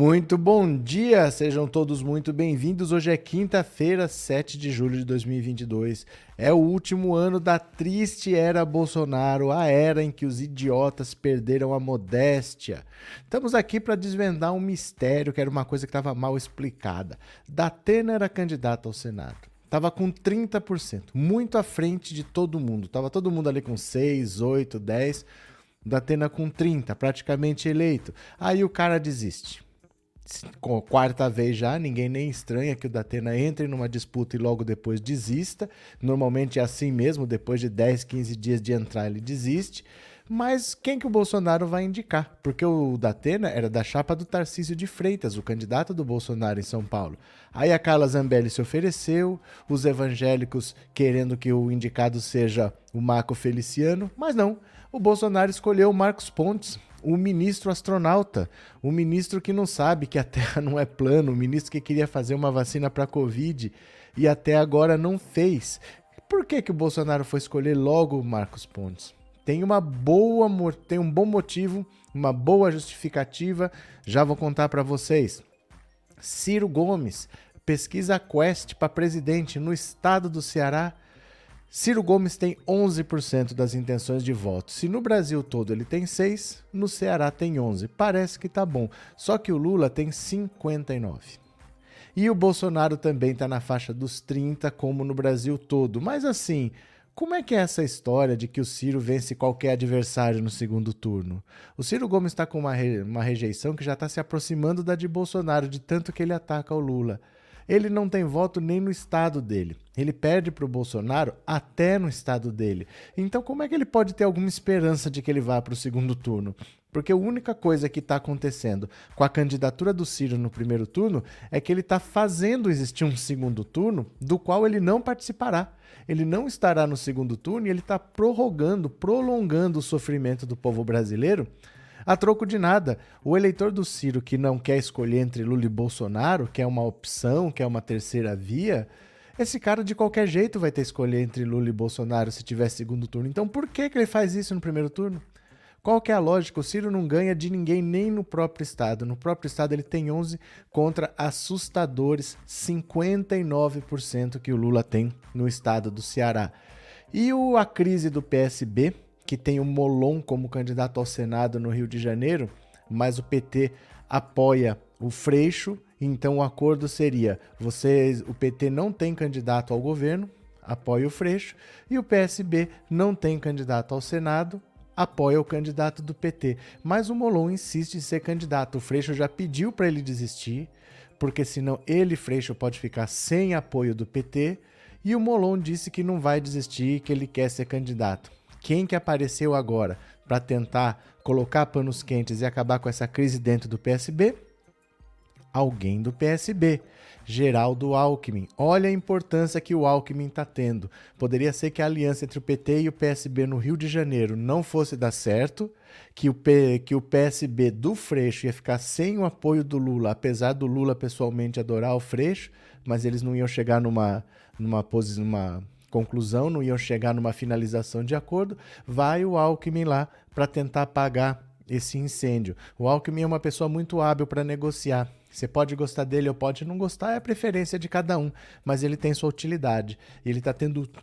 Muito bom dia, sejam todos muito bem-vindos. Hoje é quinta-feira, 7 de julho de 2022. É o último ano da triste era Bolsonaro, a era em que os idiotas perderam a modéstia. Estamos aqui para desvendar um mistério que era uma coisa que estava mal explicada. Datena era candidata ao Senado. Tava com 30%, muito à frente de todo mundo. Tava todo mundo ali com 6, 8, 10. Datena com 30, praticamente eleito. Aí o cara desiste quarta vez já, ninguém nem estranha que o Datena entre numa disputa e logo depois desista. Normalmente é assim mesmo, depois de 10, 15 dias de entrar ele desiste. Mas quem que o Bolsonaro vai indicar? Porque o Datena era da chapa do Tarcísio de Freitas, o candidato do Bolsonaro em São Paulo. Aí a Carla Zambelli se ofereceu, os evangélicos querendo que o indicado seja o Marco Feliciano, mas não. O Bolsonaro escolheu o Marcos Pontes, o ministro astronauta, o ministro que não sabe que a Terra não é plano, o ministro que queria fazer uma vacina para a Covid e até agora não fez. Por que, que o Bolsonaro foi escolher logo Marcos Pontes? Tem uma boa, tem um bom motivo, uma boa justificativa, já vou contar para vocês. Ciro Gomes pesquisa Quest para presidente no estado do Ceará Ciro Gomes tem 11% das intenções de voto. Se no Brasil todo ele tem 6, no Ceará tem 11. Parece que tá bom. Só que o Lula tem 59. E o Bolsonaro também está na faixa dos 30, como no Brasil todo. Mas assim, como é que é essa história de que o Ciro vence qualquer adversário no segundo turno? O Ciro Gomes está com uma, re... uma rejeição que já está se aproximando da de Bolsonaro, de tanto que ele ataca o Lula ele não tem voto nem no estado dele. Ele perde para o Bolsonaro até no estado dele. Então, como é que ele pode ter alguma esperança de que ele vá para o segundo turno? Porque a única coisa que está acontecendo com a candidatura do Ciro no primeiro turno é que ele está fazendo existir um segundo turno do qual ele não participará. Ele não estará no segundo turno e ele está prorrogando, prolongando o sofrimento do povo brasileiro a troco de nada. O eleitor do Ciro que não quer escolher entre Lula e Bolsonaro, quer uma opção, quer uma terceira via, esse cara de qualquer jeito vai ter que escolher entre Lula e Bolsonaro se tiver segundo turno. Então por que, que ele faz isso no primeiro turno? Qual que é a lógica? O Ciro não ganha de ninguém nem no próprio estado. No próprio estado ele tem 11 contra assustadores 59% que o Lula tem no estado do Ceará. E o, a crise do PSB, que tem o Molon como candidato ao Senado no Rio de Janeiro, mas o PT apoia o Freixo, então o acordo seria: vocês, o PT não tem candidato ao governo, apoia o Freixo, e o PSB não tem candidato ao Senado, apoia o candidato do PT. Mas o Molon insiste em ser candidato. O Freixo já pediu para ele desistir, porque senão ele, Freixo, pode ficar sem apoio do PT. E o Molon disse que não vai desistir, que ele quer ser candidato. Quem que apareceu agora para tentar colocar panos quentes e acabar com essa crise dentro do PSB? Alguém do PSB. Geraldo Alckmin. Olha a importância que o Alckmin está tendo. Poderia ser que a aliança entre o PT e o PSB no Rio de Janeiro não fosse dar certo, que o, P, que o PSB do Freixo ia ficar sem o apoio do Lula, apesar do Lula pessoalmente adorar o Freixo, mas eles não iam chegar numa, numa, numa conclusão, não iam chegar numa finalização de acordo, vai o Alckmin lá para tentar apagar esse incêndio. O Alckmin é uma pessoa muito hábil para negociar. Você pode gostar dele ou pode não gostar, é a preferência de cada um, mas ele tem sua utilidade. Ele está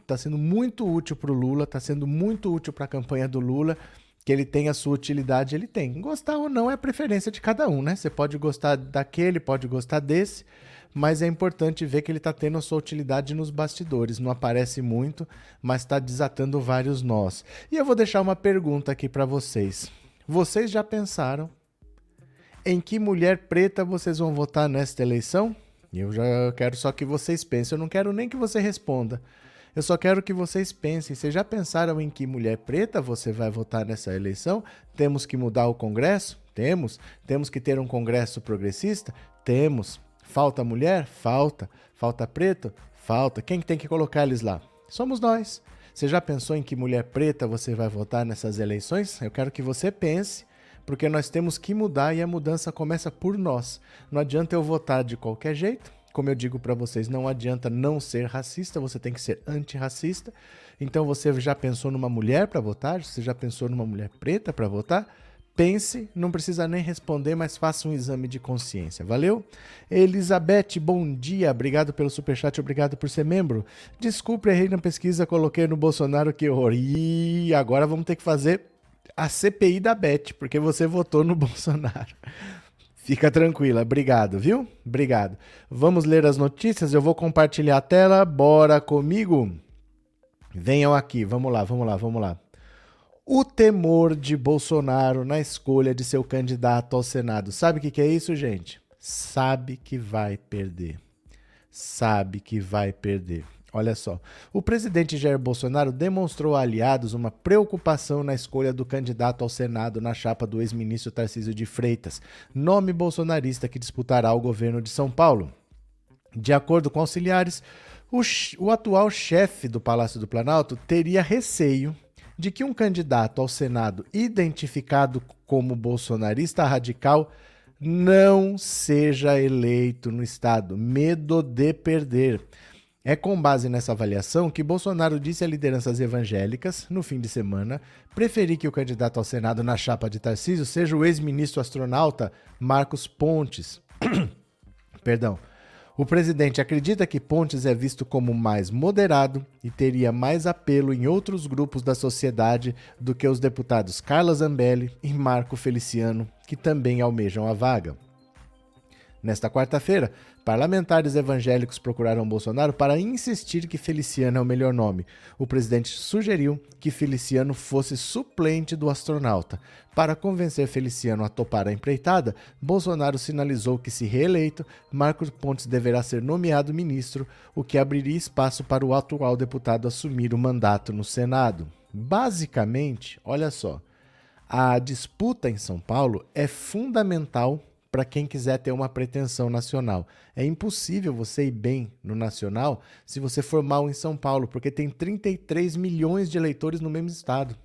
tá sendo muito útil para o Lula, está sendo muito útil para a campanha do Lula. Que ele tem a sua utilidade, ele tem. Gostar ou não é a preferência de cada um, né? Você pode gostar daquele, pode gostar desse, mas é importante ver que ele está tendo a sua utilidade nos bastidores. Não aparece muito, mas está desatando vários nós. E eu vou deixar uma pergunta aqui para vocês. Vocês já pensaram em que mulher preta vocês vão votar nesta eleição? Eu já quero só que vocês pensem. Eu não quero nem que você responda. Eu só quero que vocês pensem. Vocês já pensaram em que mulher preta você vai votar nessa eleição? Temos que mudar o Congresso? Temos. Temos que ter um Congresso progressista? Temos. Falta mulher? Falta. Falta preto? Falta. Quem tem que colocar eles lá? Somos nós. Você já pensou em que mulher preta você vai votar nessas eleições? Eu quero que você pense, porque nós temos que mudar e a mudança começa por nós. Não adianta eu votar de qualquer jeito. Como eu digo para vocês, não adianta não ser racista, você tem que ser antirracista. Então você já pensou numa mulher para votar? Você já pensou numa mulher preta para votar? Pense, não precisa nem responder, mas faça um exame de consciência. Valeu? Elizabeth, bom dia. Obrigado pelo superchat, obrigado por ser membro. Desculpe, errei na pesquisa, coloquei no Bolsonaro que horror. E agora vamos ter que fazer a CPI da Beth, porque você votou no Bolsonaro. Fica tranquila, obrigado, viu? Obrigado. Vamos ler as notícias, eu vou compartilhar a tela, bora comigo? Venham aqui, vamos lá, vamos lá, vamos lá o temor de Bolsonaro na escolha de seu candidato ao Senado. Sabe o que, que é isso, gente? Sabe que vai perder. Sabe que vai perder. Olha só, o presidente Jair Bolsonaro demonstrou a aliados uma preocupação na escolha do candidato ao Senado na chapa do ex-ministro Tarcísio de Freitas, nome bolsonarista que disputará o governo de São Paulo. De acordo com auxiliares, o, o atual chefe do Palácio do Planalto teria receio de que um candidato ao Senado identificado como bolsonarista radical não seja eleito no Estado. Medo de perder. É com base nessa avaliação que Bolsonaro disse a lideranças evangélicas, no fim de semana, preferir que o candidato ao Senado na chapa de Tarcísio seja o ex-ministro astronauta Marcos Pontes. Perdão. O presidente acredita que Pontes é visto como mais moderado e teria mais apelo em outros grupos da sociedade do que os deputados Carla Zambelli e Marco Feliciano, que também almejam a vaga. Nesta quarta-feira, parlamentares evangélicos procuraram Bolsonaro para insistir que Feliciano é o melhor nome. O presidente sugeriu que Feliciano fosse suplente do astronauta. Para convencer Feliciano a topar a empreitada, Bolsonaro sinalizou que, se reeleito, Marcos Pontes deverá ser nomeado ministro, o que abriria espaço para o atual deputado assumir o mandato no Senado. Basicamente, olha só, a disputa em São Paulo é fundamental para quem quiser ter uma pretensão nacional. É impossível você ir bem no nacional se você for mal em São Paulo, porque tem 33 milhões de eleitores no mesmo estado.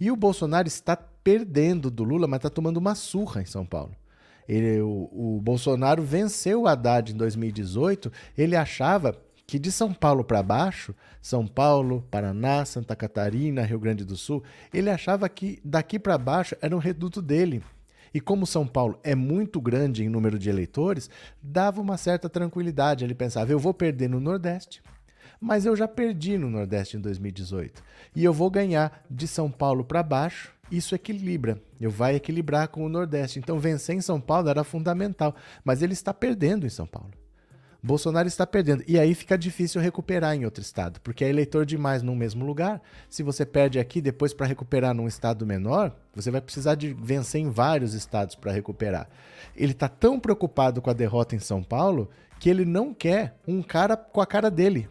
E o Bolsonaro está perdendo do Lula, mas está tomando uma surra em São Paulo. Ele, o, o Bolsonaro venceu o Haddad em 2018, ele achava que de São Paulo para baixo, São Paulo, Paraná, Santa Catarina, Rio Grande do Sul, ele achava que daqui para baixo era um reduto dele. E como São Paulo é muito grande em número de eleitores, dava uma certa tranquilidade. Ele pensava: eu vou perder no Nordeste, mas eu já perdi no Nordeste em 2018. E eu vou ganhar de São Paulo para baixo. Isso equilibra. Eu vai equilibrar com o Nordeste. Então vencer em São Paulo era fundamental, mas ele está perdendo em São Paulo. Bolsonaro está perdendo. E aí fica difícil recuperar em outro estado, porque é eleitor demais num mesmo lugar. Se você perde aqui, depois para recuperar num estado menor, você vai precisar de vencer em vários estados para recuperar. Ele está tão preocupado com a derrota em São Paulo que ele não quer um cara com a cara dele.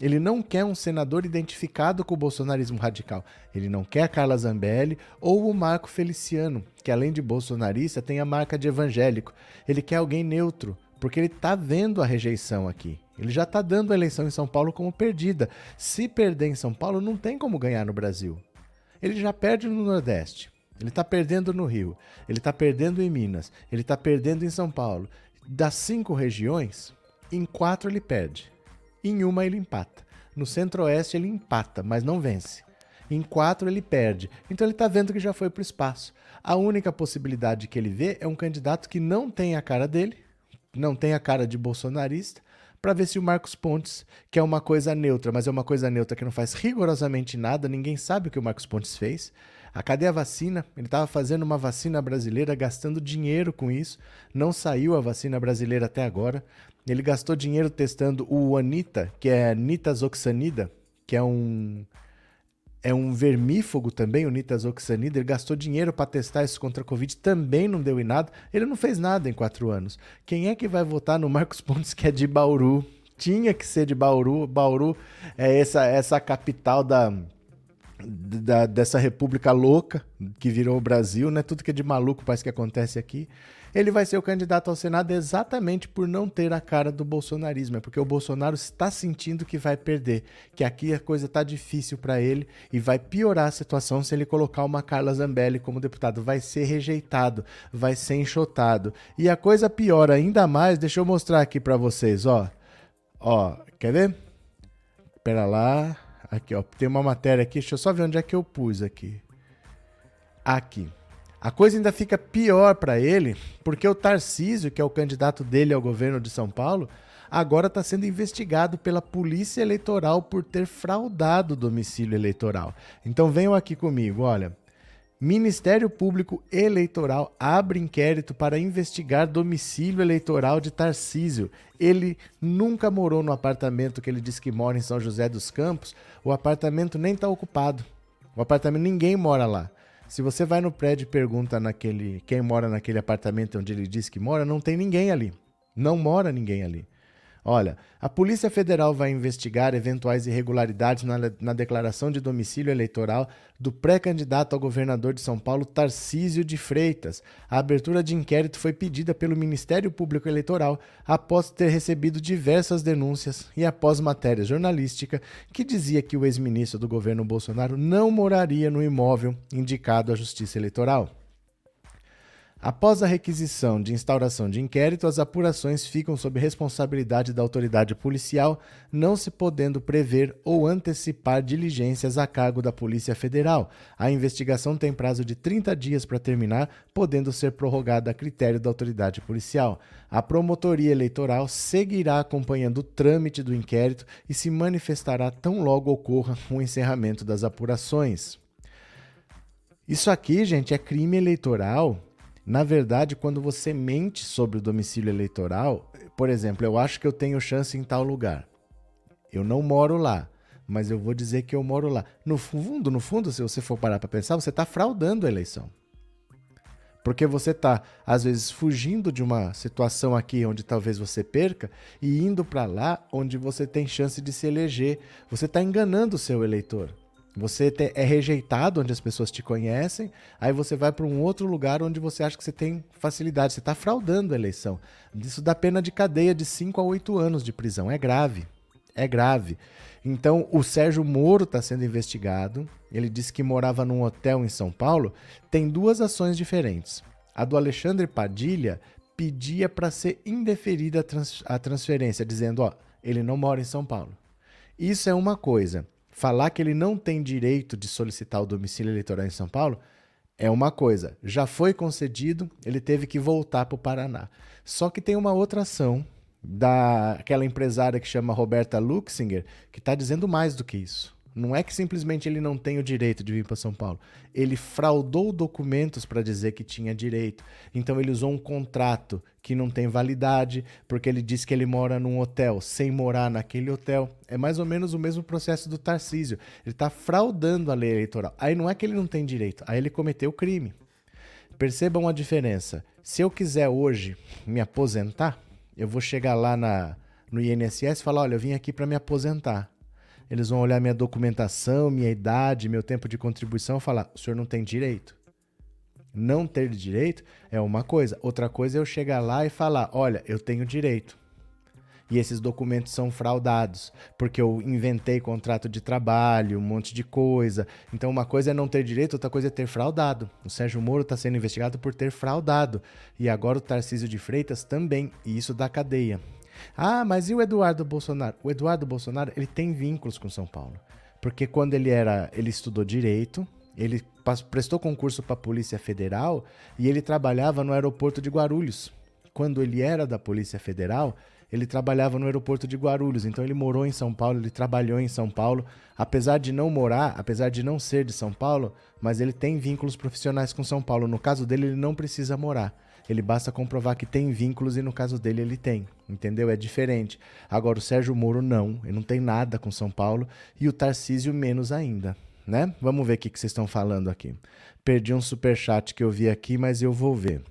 Ele não quer um senador identificado com o bolsonarismo radical. Ele não quer Carla Zambelli ou o Marco Feliciano, que além de bolsonarista tem a marca de evangélico. Ele quer alguém neutro, porque ele está vendo a rejeição aqui. Ele já está dando a eleição em São Paulo como perdida. Se perder em São Paulo, não tem como ganhar no Brasil. Ele já perde no Nordeste. Ele está perdendo no Rio. Ele está perdendo em Minas. Ele está perdendo em São Paulo. Das cinco regiões, em quatro ele perde. Em uma ele empata. No Centro-Oeste ele empata, mas não vence. Em quatro ele perde. Então ele está vendo que já foi para o espaço. A única possibilidade que ele vê é um candidato que não tem a cara dele, não tem a cara de bolsonarista, para ver se o Marcos Pontes, que é uma coisa neutra, mas é uma coisa neutra que não faz rigorosamente nada, ninguém sabe o que o Marcos Pontes fez. A cadê a vacina? Ele estava fazendo uma vacina brasileira, gastando dinheiro com isso. Não saiu a vacina brasileira até agora. Ele gastou dinheiro testando o Anita, que é nitazoxanida, que é um é um vermífugo também, o nitazoxanida. Ele gastou dinheiro para testar isso contra a Covid, também não deu em nada. Ele não fez nada em quatro anos. Quem é que vai votar no Marcos Pontes, que é de Bauru? Tinha que ser de Bauru. Bauru é essa, essa capital da, da, dessa república louca que virou o Brasil, né? Tudo que é de maluco parece que acontece aqui ele vai ser o candidato ao Senado exatamente por não ter a cara do bolsonarismo. É porque o Bolsonaro está sentindo que vai perder, que aqui a coisa está difícil para ele e vai piorar a situação se ele colocar uma Carla Zambelli como deputado. Vai ser rejeitado, vai ser enxotado. E a coisa piora ainda mais, deixa eu mostrar aqui para vocês, ó. Ó, quer ver? Pera lá. Aqui, ó. Tem uma matéria aqui, deixa eu só ver onde é que eu pus aqui. Aqui. A coisa ainda fica pior para ele, porque o Tarcísio, que é o candidato dele ao governo de São Paulo, agora está sendo investigado pela Polícia Eleitoral por ter fraudado o domicílio eleitoral. Então venham aqui comigo, olha. Ministério Público Eleitoral abre inquérito para investigar domicílio eleitoral de Tarcísio. Ele nunca morou no apartamento que ele diz que mora em São José dos Campos. O apartamento nem está ocupado. O apartamento ninguém mora lá. Se você vai no prédio e pergunta naquele quem mora naquele apartamento onde ele diz que mora, não tem ninguém ali. Não mora ninguém ali. Olha, a Polícia Federal vai investigar eventuais irregularidades na, na declaração de domicílio eleitoral do pré-candidato ao governador de São Paulo, Tarcísio de Freitas. A abertura de inquérito foi pedida pelo Ministério Público Eleitoral após ter recebido diversas denúncias e após matéria jornalística que dizia que o ex-ministro do governo Bolsonaro não moraria no imóvel indicado à Justiça Eleitoral. Após a requisição de instauração de inquérito, as apurações ficam sob responsabilidade da autoridade policial, não se podendo prever ou antecipar diligências a cargo da Polícia Federal. A investigação tem prazo de 30 dias para terminar, podendo ser prorrogada a critério da autoridade policial. A promotoria eleitoral seguirá acompanhando o trâmite do inquérito e se manifestará tão logo ocorra o encerramento das apurações. Isso aqui, gente, é crime eleitoral na verdade, quando você mente sobre o domicílio eleitoral, por exemplo, eu acho que eu tenho chance em tal lugar. Eu não moro lá, mas eu vou dizer que eu moro lá. No fundo, no fundo, se você for parar para pensar, você está fraudando a eleição. Porque você está, às vezes, fugindo de uma situação aqui onde talvez você perca e indo para lá onde você tem chance de se eleger. Você está enganando o seu eleitor. Você é rejeitado onde as pessoas te conhecem, aí você vai para um outro lugar onde você acha que você tem facilidade. Você está fraudando a eleição. Isso dá pena de cadeia de 5 a 8 anos de prisão. É grave. É grave. Então, o Sérgio Moro está sendo investigado. Ele disse que morava num hotel em São Paulo. Tem duas ações diferentes. A do Alexandre Padilha pedia para ser indeferida a, trans a transferência, dizendo: ó, ele não mora em São Paulo. Isso é uma coisa falar que ele não tem direito de solicitar o domicílio eleitoral em São Paulo é uma coisa. Já foi concedido, ele teve que voltar para o Paraná. Só que tem uma outra ação daquela empresária que chama Roberta Luxinger que está dizendo mais do que isso. Não é que simplesmente ele não tem o direito de vir para São Paulo. Ele fraudou documentos para dizer que tinha direito. Então ele usou um contrato que não tem validade, porque ele disse que ele mora num hotel sem morar naquele hotel. É mais ou menos o mesmo processo do Tarcísio. Ele está fraudando a lei eleitoral. Aí não é que ele não tem direito, aí ele cometeu crime. Percebam a diferença. Se eu quiser hoje me aposentar, eu vou chegar lá na, no INSS e falar: olha, eu vim aqui para me aposentar eles vão olhar minha documentação, minha idade, meu tempo de contribuição e falar: o senhor não tem direito. Não ter direito é uma coisa. Outra coisa é eu chegar lá e falar: olha, eu tenho direito. E esses documentos são fraudados, porque eu inventei contrato de trabalho, um monte de coisa. Então, uma coisa é não ter direito, outra coisa é ter fraudado. O Sérgio Moro está sendo investigado por ter fraudado. E agora o Tarcísio de Freitas também. E isso dá cadeia. Ah, mas e o Eduardo Bolsonaro? O Eduardo Bolsonaro, ele tem vínculos com São Paulo. Porque quando ele era, ele estudou direito, ele prestou concurso para a Polícia Federal e ele trabalhava no aeroporto de Guarulhos. Quando ele era da Polícia Federal, ele trabalhava no aeroporto de Guarulhos, então ele morou em São Paulo, ele trabalhou em São Paulo, apesar de não morar, apesar de não ser de São Paulo, mas ele tem vínculos profissionais com São Paulo. No caso dele, ele não precisa morar. Ele basta comprovar que tem vínculos e no caso dele ele tem, entendeu? É diferente. Agora o Sérgio Moro não, ele não tem nada com São Paulo e o Tarcísio menos ainda, né? Vamos ver o que, que vocês estão falando aqui. Perdi um super chat que eu vi aqui, mas eu vou ver.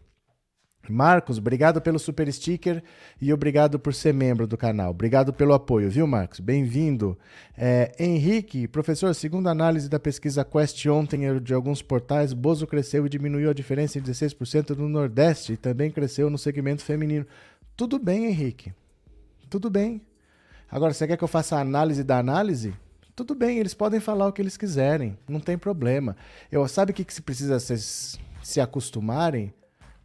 Marcos, obrigado pelo super sticker e obrigado por ser membro do canal. Obrigado pelo apoio, viu, Marcos? Bem-vindo. É, Henrique, professor, segundo a análise da pesquisa Quest ontem de alguns portais, Bozo cresceu e diminuiu a diferença em 16% no Nordeste e também cresceu no segmento feminino. Tudo bem, Henrique. Tudo bem. Agora, você quer que eu faça a análise da análise? Tudo bem, eles podem falar o que eles quiserem, não tem problema. Eu sabe o que, que se precisa se, se acostumarem?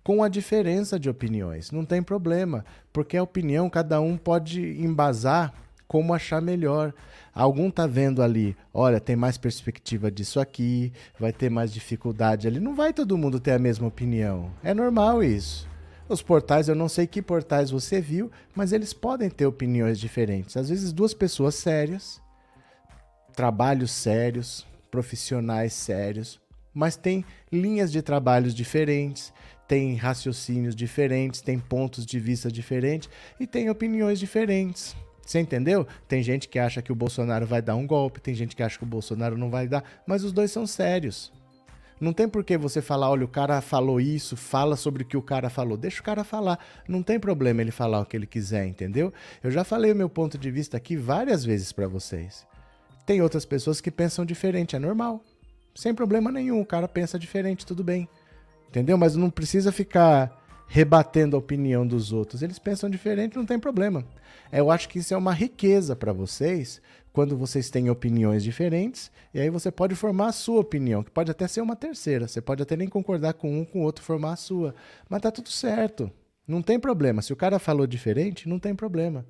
Com a diferença de opiniões. Não tem problema, porque a opinião cada um pode embasar como achar melhor. Algum tá vendo ali, olha, tem mais perspectiva disso aqui, vai ter mais dificuldade ali. Não vai todo mundo ter a mesma opinião. É normal isso. Os portais, eu não sei que portais você viu, mas eles podem ter opiniões diferentes. Às vezes, duas pessoas sérias, trabalhos sérios, profissionais sérios, mas tem linhas de trabalhos diferentes, tem raciocínios diferentes, tem pontos de vista diferentes e tem opiniões diferentes. Você entendeu? Tem gente que acha que o Bolsonaro vai dar um golpe, tem gente que acha que o Bolsonaro não vai dar, mas os dois são sérios. Não tem por que você falar, olha, o cara falou isso, fala sobre o que o cara falou. Deixa o cara falar. Não tem problema ele falar o que ele quiser, entendeu? Eu já falei o meu ponto de vista aqui várias vezes para vocês. Tem outras pessoas que pensam diferente, é normal. Sem problema nenhum, o cara pensa diferente, tudo bem. Entendeu? Mas não precisa ficar rebatendo a opinião dos outros. Eles pensam diferente, não tem problema. Eu acho que isso é uma riqueza para vocês, quando vocês têm opiniões diferentes, e aí você pode formar a sua opinião, que pode até ser uma terceira. Você pode até nem concordar com um, com o outro, formar a sua. Mas tá tudo certo. Não tem problema. Se o cara falou diferente, não tem problema.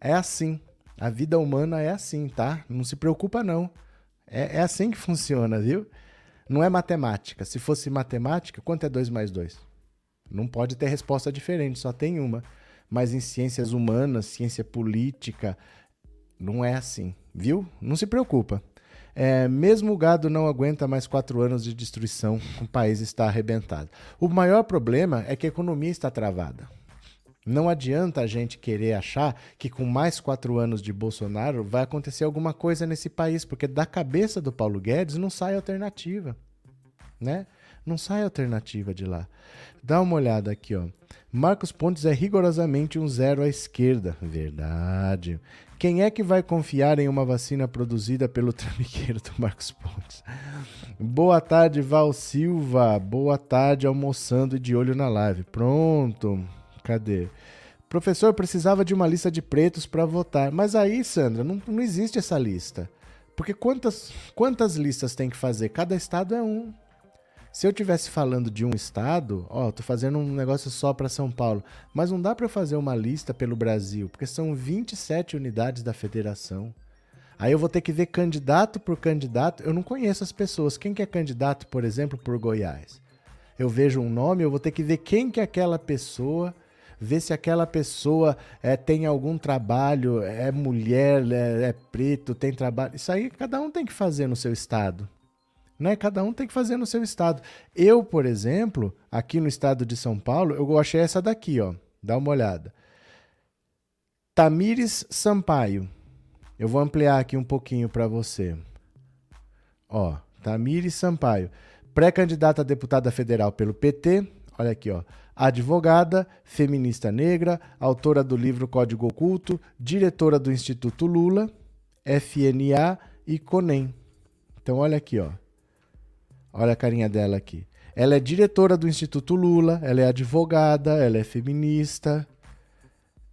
É assim. A vida humana é assim, tá? Não se preocupa, não. É, é assim que funciona, viu? Não é matemática. Se fosse matemática, quanto é 2 mais 2? Não pode ter resposta diferente, só tem uma. Mas em ciências humanas, ciência política, não é assim, viu? Não se preocupa. É, mesmo o gado não aguenta mais quatro anos de destruição, o país está arrebentado. O maior problema é que a economia está travada. Não adianta a gente querer achar que com mais quatro anos de Bolsonaro vai acontecer alguma coisa nesse país, porque da cabeça do Paulo Guedes não sai alternativa, né? Não sai alternativa de lá. Dá uma olhada aqui, ó. Marcos Pontes é rigorosamente um zero à esquerda. Verdade. Quem é que vai confiar em uma vacina produzida pelo trambiqueiro do Marcos Pontes? Boa tarde, Val Silva. Boa tarde, almoçando e de olho na live. Pronto. Cadê? Professor, precisava de uma lista de pretos para votar. Mas aí, Sandra, não, não existe essa lista. Porque quantas, quantas listas tem que fazer? Cada estado é um. Se eu tivesse falando de um estado, ó, tô fazendo um negócio só para São Paulo, mas não dá para fazer uma lista pelo Brasil, porque são 27 unidades da federação. Aí eu vou ter que ver candidato por candidato. Eu não conheço as pessoas. Quem que é candidato, por exemplo, por Goiás? Eu vejo um nome, eu vou ter que ver quem que é aquela pessoa, ver se aquela pessoa é, tem algum trabalho, é mulher, é, é preto, tem trabalho. Isso aí cada um tem que fazer no seu estado. Né? Cada um tem que fazer no seu estado. Eu, por exemplo, aqui no estado de São Paulo, eu achei essa daqui, ó. Dá uma olhada. Tamires Sampaio. Eu vou ampliar aqui um pouquinho para você. Ó, Tamires Sampaio, pré-candidata a deputada federal pelo PT. Olha aqui, ó. Advogada, feminista negra, autora do livro Código Oculto, diretora do Instituto Lula, FNA e CONEM. Então olha aqui, ó. Olha a carinha dela aqui. Ela é diretora do Instituto Lula, ela é advogada, ela é feminista,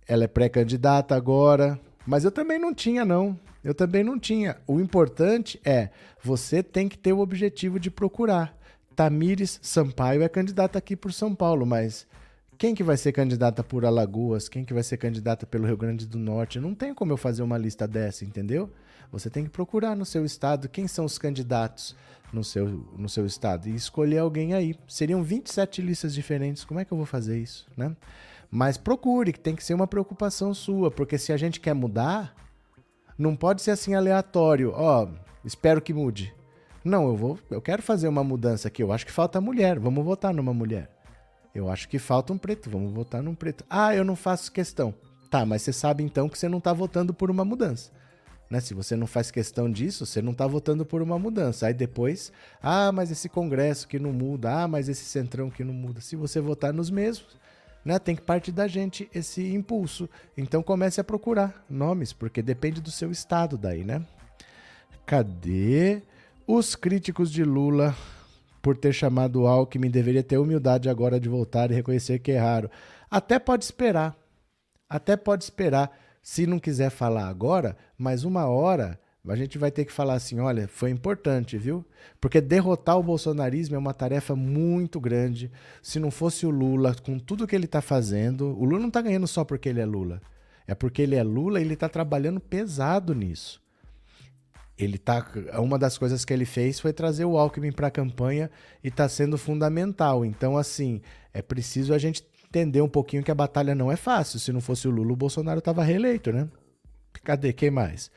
ela é pré-candidata agora. Mas eu também não tinha, não. Eu também não tinha. O importante é, você tem que ter o objetivo de procurar. Tamires Sampaio é candidata aqui por São Paulo, mas quem que vai ser candidata por Alagoas? Quem que vai ser candidata pelo Rio Grande do Norte? Não tem como eu fazer uma lista dessa, entendeu? Você tem que procurar no seu estado quem são os candidatos no seu, no seu estado e escolher alguém aí. Seriam 27 listas diferentes. Como é que eu vou fazer isso, né? Mas procure, que tem que ser uma preocupação sua, porque se a gente quer mudar, não pode ser assim aleatório. Ó, oh, espero que mude. Não, eu vou, eu quero fazer uma mudança aqui. Eu acho que falta mulher. Vamos votar numa mulher. Eu acho que falta um preto. Vamos votar num preto. Ah, eu não faço questão. Tá, mas você sabe então que você não está votando por uma mudança. Né? Se você não faz questão disso, você não está votando por uma mudança. Aí depois, ah, mas esse Congresso que não muda, ah, mas esse Centrão que não muda. Se você votar nos mesmos, né, tem que partir da gente esse impulso. Então comece a procurar nomes, porque depende do seu estado daí, né? Cadê os críticos de Lula por ter chamado Alckmin deveria ter humildade agora de voltar e reconhecer que erraram. Até pode esperar. Até pode esperar se não quiser falar agora, mais uma hora a gente vai ter que falar assim: olha, foi importante, viu? Porque derrotar o bolsonarismo é uma tarefa muito grande. Se não fosse o Lula, com tudo que ele está fazendo, o Lula não está ganhando só porque ele é Lula. É porque ele é Lula e ele está trabalhando pesado nisso. Ele tá, uma das coisas que ele fez foi trazer o Alckmin para a campanha e está sendo fundamental. Então, assim, é preciso a gente entender um pouquinho que a batalha não é fácil. Se não fosse o Lula, o Bolsonaro estava reeleito, né? Cadê? Quem mais?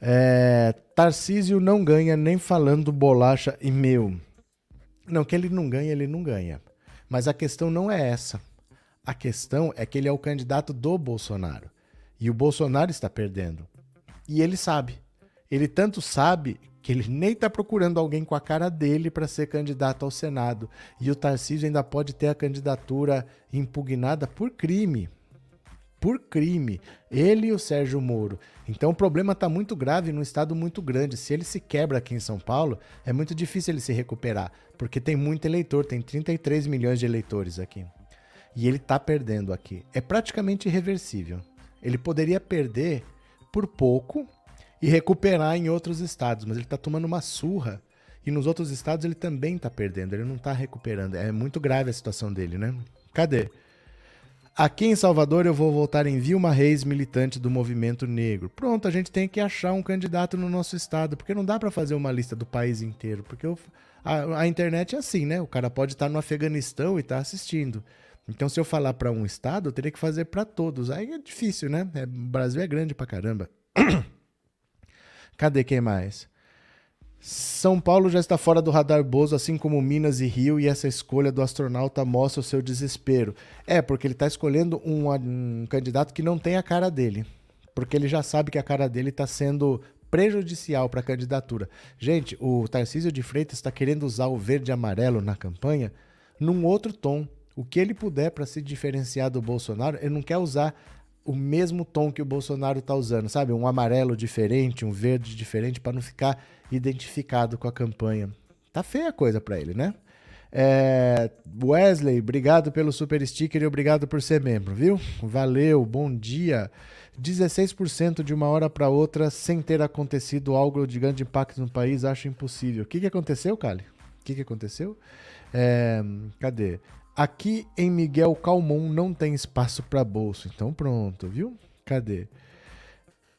É, Tarcísio não ganha nem falando bolacha e meu. Não, que ele não ganha, ele não ganha. Mas a questão não é essa. A questão é que ele é o candidato do Bolsonaro. E o Bolsonaro está perdendo. E ele sabe. Ele tanto sabe que ele nem está procurando alguém com a cara dele para ser candidato ao Senado. E o Tarcísio ainda pode ter a candidatura impugnada por crime. Por crime. Ele e o Sérgio Moro. Então o problema está muito grave num estado muito grande. Se ele se quebra aqui em São Paulo, é muito difícil ele se recuperar. Porque tem muito eleitor, tem 33 milhões de eleitores aqui. E ele está perdendo aqui. É praticamente irreversível. Ele poderia perder por pouco, e recuperar em outros estados, mas ele está tomando uma surra. E nos outros estados ele também está perdendo, ele não está recuperando. É muito grave a situação dele, né? Cadê? Aqui em Salvador eu vou votar em Vilma Reis, militante do movimento negro. Pronto, a gente tem que achar um candidato no nosso estado, porque não dá para fazer uma lista do país inteiro, porque eu, a, a, internet é assim, né? O cara pode estar no Afeganistão e estar tá assistindo. Então, se eu falar para um estado, eu teria que fazer para todos. Aí é difícil, né? É, o Brasil é grande pra caramba. Cadê quem mais? São Paulo já está fora do radar Bozo, assim como Minas e Rio, e essa escolha do astronauta mostra o seu desespero. É, porque ele está escolhendo um, um, candidato que não tem a cara dele. Porque ele já sabe que a cara dele está sendo prejudicial para a candidatura. Gente, o Tarcísio de Freitas está querendo usar o verde e amarelo na campanha num outro tom. O que ele puder para se diferenciar do Bolsonaro, ele não quer usar o mesmo tom que o Bolsonaro está usando, sabe? Um amarelo diferente, um verde diferente, para não ficar identificado com a campanha. Tá feia a coisa para ele, né? É... Wesley, obrigado pelo super sticker e obrigado por ser membro, viu? Valeu, bom dia. 16% de uma hora para outra sem ter acontecido algo de grande impacto no país, acho impossível. O que, que aconteceu, Cali? O que, que aconteceu? É... Cadê? Aqui em Miguel Calmon não tem espaço para bolso. Então pronto, viu? Cadê?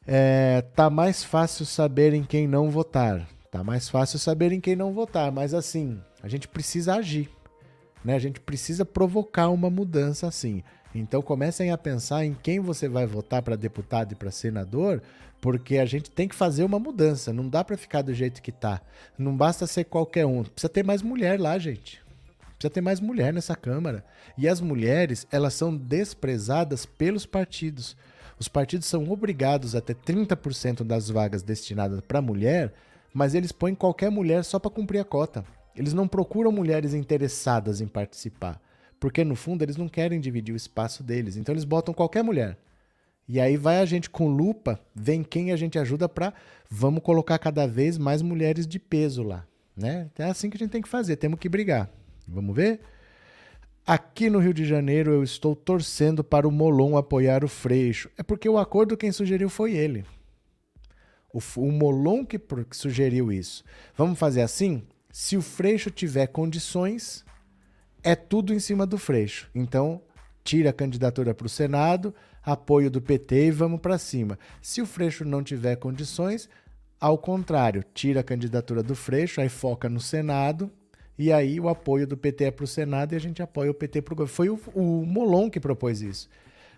É, tá mais fácil saber em quem não votar. Tá mais fácil saber em quem não votar, mas assim, a gente precisa agir. Né? A gente precisa provocar uma mudança assim. Então comecem a pensar em quem você vai votar para deputado e para senador, porque a gente tem que fazer uma mudança. Não dá para ficar do jeito que tá. Não basta ser qualquer um. Precisa ter mais mulher lá, gente. Precisa ter mais mulher nessa Câmara. E as mulheres, elas são desprezadas pelos partidos. Os partidos são obrigados a ter 30% das vagas destinadas para mulher, mas eles põem qualquer mulher só para cumprir a cota. Eles não procuram mulheres interessadas em participar, porque no fundo eles não querem dividir o espaço deles. Então eles botam qualquer mulher. E aí vai a gente com lupa, vem quem a gente ajuda para vamos colocar cada vez mais mulheres de peso lá, né? É assim que a gente tem que fazer, temos que brigar. Vamos ver? Aqui no Rio de Janeiro eu estou torcendo para o Molon apoiar o Freixo. É porque o acordo quem sugeriu foi ele. O, o Molon que, que sugeriu isso. Vamos fazer assim? Se o Freixo tiver condições, é tudo em cima do Freixo. Então, tira a candidatura para o Senado, apoio do PT e vamos para cima. Se o Freixo não tiver condições, ao contrário, tira a candidatura do Freixo, aí foca no Senado e aí o apoio do PT é para o Senado e a gente apoia o PT para o governo. Foi o, o Molon que propôs isso.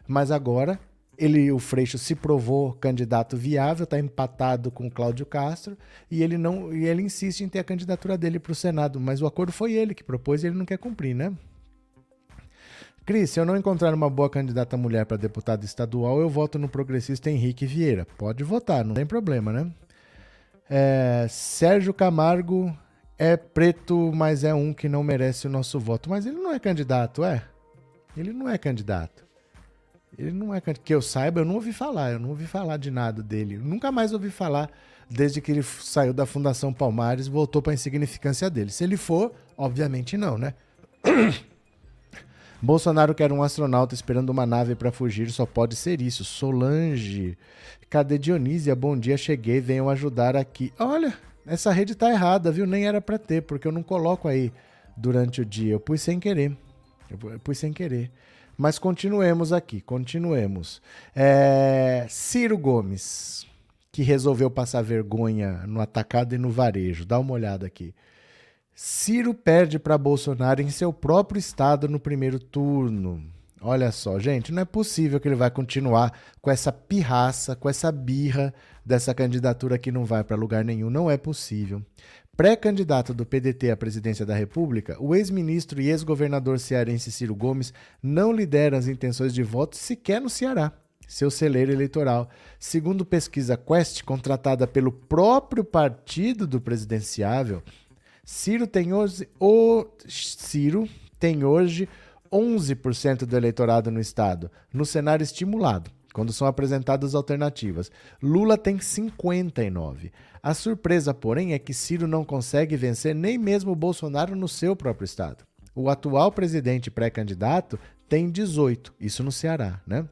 Mas agora ele, o Freixo se provou candidato viável, está empatado com Cláudio Castro e ele não e ele insiste em ter a candidatura dele para o Senado. Mas o acordo foi ele que propôs e ele não quer cumprir, né? Cris, se eu não encontrar uma boa candidata mulher para deputado estadual, eu voto no progressista Henrique Vieira. Pode votar, não tem problema, né? É, Sérgio Camargo é preto, mas é um que não merece o nosso voto. Mas ele não é candidato, é? Ele não é candidato. Ele não é candidato. Que eu saiba, eu não ouvi falar. Eu não ouvi falar de nada dele. nunca mais ouvi falar desde que ele saiu da Fundação Palmares voltou para a insignificância dele. Se ele for, obviamente não, né? Bolsonaro quer um astronauta esperando uma nave para fugir, só pode ser isso. Solange. Cadê Dionísia? Bom dia, cheguei, venham ajudar aqui. Olha, essa rede tá errada, viu? Nem era para ter, porque eu não coloco aí durante o dia. Eu pus sem querer. Eu pus sem querer. Mas continuemos aqui, continuemos. É, Ciro Gomes, que resolveu passar vergonha no atacado e no varejo. Dá uma olhada aqui. Ciro perde para Bolsonaro em seu próprio estado no primeiro turno. Olha só, gente, não é possível que ele vai continuar com essa pirraça, com essa birra dessa candidatura que não vai para lugar nenhum. Não é possível. Pré-candidato do PDT à presidência da República, o ex-ministro e ex-governador cearense Ciro Gomes não lidera as intenções de voto sequer no Ceará, seu celeiro eleitoral. Segundo pesquisa Quest, contratada pelo próprio partido do presidenciável, Ciro tem hoje, o Ciro tem hoje 11% do eleitorado no estado, no cenário estimulado, quando são apresentadas alternativas. Lula tem 59. A surpresa, porém, é que Ciro não consegue vencer nem mesmo Bolsonaro no seu próprio estado. O atual presidente pré-candidato tem 18, isso no Ceará, né?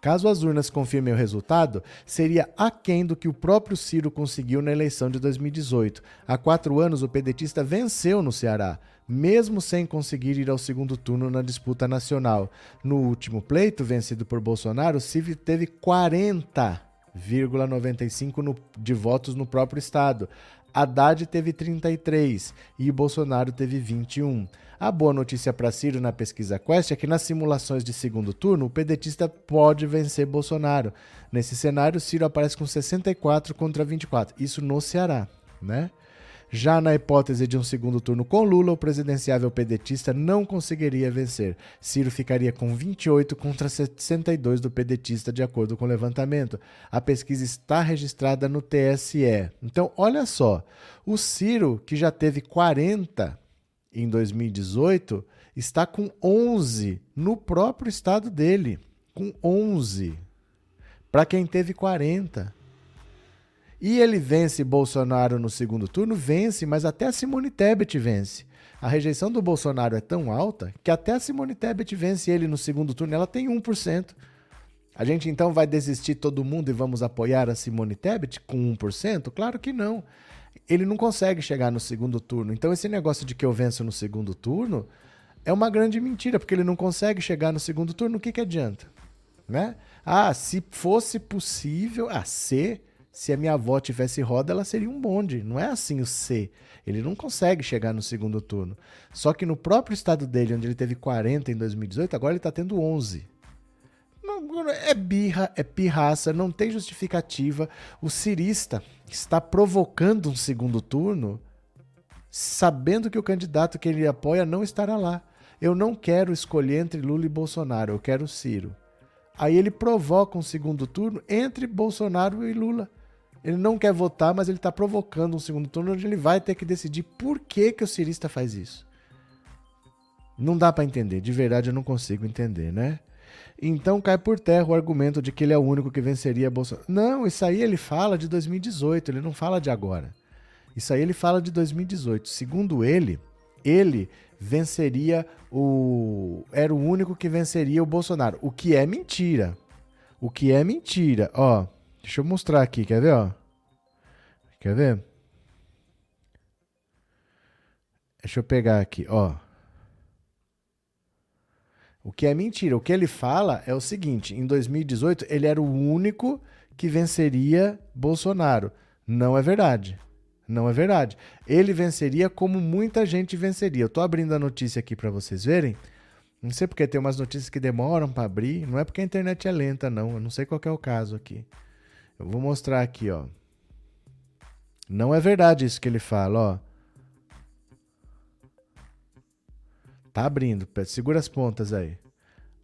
Caso as urnas confirmem o resultado, seria aquém do que o próprio Ciro conseguiu na eleição de 2018. Há quatro anos, o pedetista venceu no Ceará, mesmo sem conseguir ir ao segundo turno na disputa nacional. No último pleito, vencido por Bolsonaro, Ciro teve 40,95 de votos no próprio estado. Haddad teve 33 e Bolsonaro teve 21. A boa notícia para Ciro na pesquisa Quest é que nas simulações de segundo turno, o pedetista pode vencer Bolsonaro. Nesse cenário, Ciro aparece com 64 contra 24. Isso no Ceará, né? Já na hipótese de um segundo turno com Lula, o presidenciável pedetista não conseguiria vencer. Ciro ficaria com 28 contra 62 do pedetista, de acordo com o levantamento. A pesquisa está registrada no TSE. Então, olha só, o Ciro, que já teve 40 em 2018, está com 11 no próprio estado dele. Com 11. Para quem teve 40. E ele vence Bolsonaro no segundo turno? Vence, mas até a Simone Tebet vence. A rejeição do Bolsonaro é tão alta que até a Simone Tebet vence ele no segundo turno. Ela tem 1%. A gente então vai desistir todo mundo e vamos apoiar a Simone Tebet com 1%? Claro que não. Ele não consegue chegar no segundo turno. Então, esse negócio de que eu venço no segundo turno é uma grande mentira, porque ele não consegue chegar no segundo turno. O que, que adianta? Né? Ah, se fosse possível, ah, ser se a minha avó tivesse roda, ela seria um bonde. Não é assim o C. Ele não consegue chegar no segundo turno. Só que no próprio estado dele, onde ele teve 40 em 2018, agora ele está tendo 11. É birra, é pirraça, não tem justificativa. O cirista está provocando um segundo turno, sabendo que o candidato que ele apoia não estará lá. Eu não quero escolher entre Lula e Bolsonaro, eu quero Ciro. Aí ele provoca um segundo turno entre Bolsonaro e Lula. Ele não quer votar, mas ele está provocando um segundo turno onde ele vai ter que decidir por que, que o cirista faz isso. Não dá para entender, de verdade eu não consigo entender, né? Então cai por terra o argumento de que ele é o único que venceria Bolsonaro. Não, isso aí ele fala de 2018, ele não fala de agora. Isso aí ele fala de 2018. Segundo ele, ele venceria o. Era o único que venceria o Bolsonaro. O que é mentira. O que é mentira. Ó, deixa eu mostrar aqui, quer ver? Ó? Quer ver? Deixa eu pegar aqui, ó. O que é mentira. O que ele fala é o seguinte: em 2018, ele era o único que venceria Bolsonaro. Não é verdade. Não é verdade. Ele venceria como muita gente venceria. Eu tô abrindo a notícia aqui para vocês verem. Não sei porque tem umas notícias que demoram para abrir. Não é porque a internet é lenta, não. Eu não sei qual é o caso aqui. Eu vou mostrar aqui, ó. Não é verdade isso que ele fala, ó. Tá abrindo. Segura as pontas aí.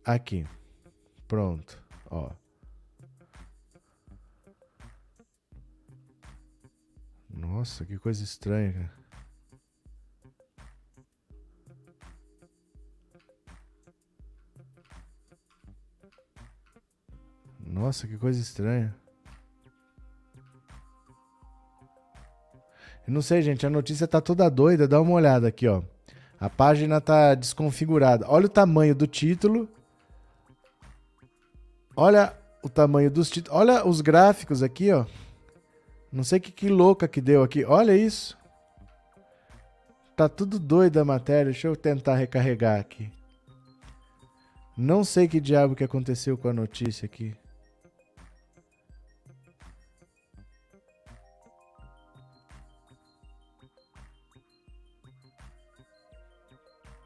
Aqui. Pronto. Ó. Nossa, que coisa estranha, cara. Nossa, que coisa estranha. Eu não sei, gente, a notícia tá toda doida. Dá uma olhada aqui, ó. A página tá desconfigurada. Olha o tamanho do título. Olha o tamanho dos títulos. Olha os gráficos aqui, ó. Não sei que, que louca que deu aqui. Olha isso. Tá tudo doido a matéria. Deixa eu tentar recarregar aqui. Não sei que diabo que aconteceu com a notícia aqui.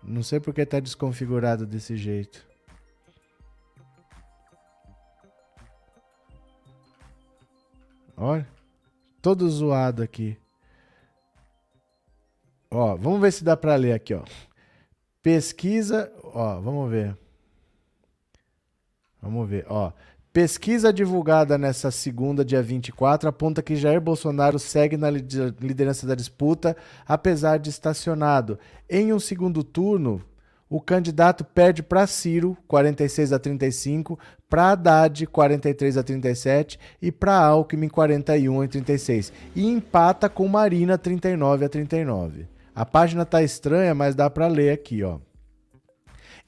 Não sei porque está desconfigurado desse jeito. Olha, todo zoado aqui. Ó, vamos ver se dá para ler aqui, ó. Pesquisa, ó, vamos ver. Vamos ver, ó. Pesquisa divulgada nessa segunda, dia 24, aponta que Jair Bolsonaro segue na liderança da disputa, apesar de estacionado. Em um segundo turno, o candidato perde para Ciro, 46 a 35, para Haddad, 43 a 37 e para Alckmin, 41 a 36. E empata com Marina, 39 a 39. A página tá estranha, mas dá para ler aqui, ó.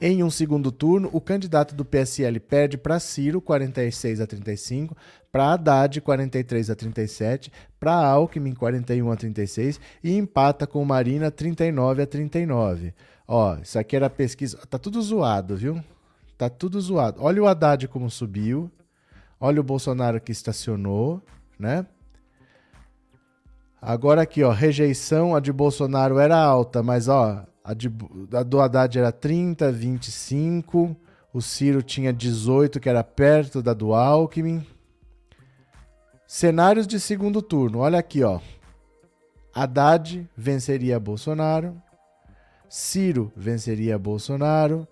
Em um segundo turno, o candidato do PSL perde para Ciro, 46 a 35, para Haddad, 43 a 37, para Alckmin, 41 a 36 e empata com Marina, 39 a 39. Ó, isso aqui era pesquisa. Tá tudo zoado, viu? Tá tudo zoado. Olha o Haddad como subiu. Olha o Bolsonaro que estacionou, né? Agora aqui, ó, rejeição, a de Bolsonaro era alta, mas ó, a, de, a do Haddad era 30, 25. O Ciro tinha 18, que era perto da do Alckmin. Cenários de segundo turno. Olha aqui, ó. Haddad venceria Bolsonaro. Ciro venceria Bolsonaro.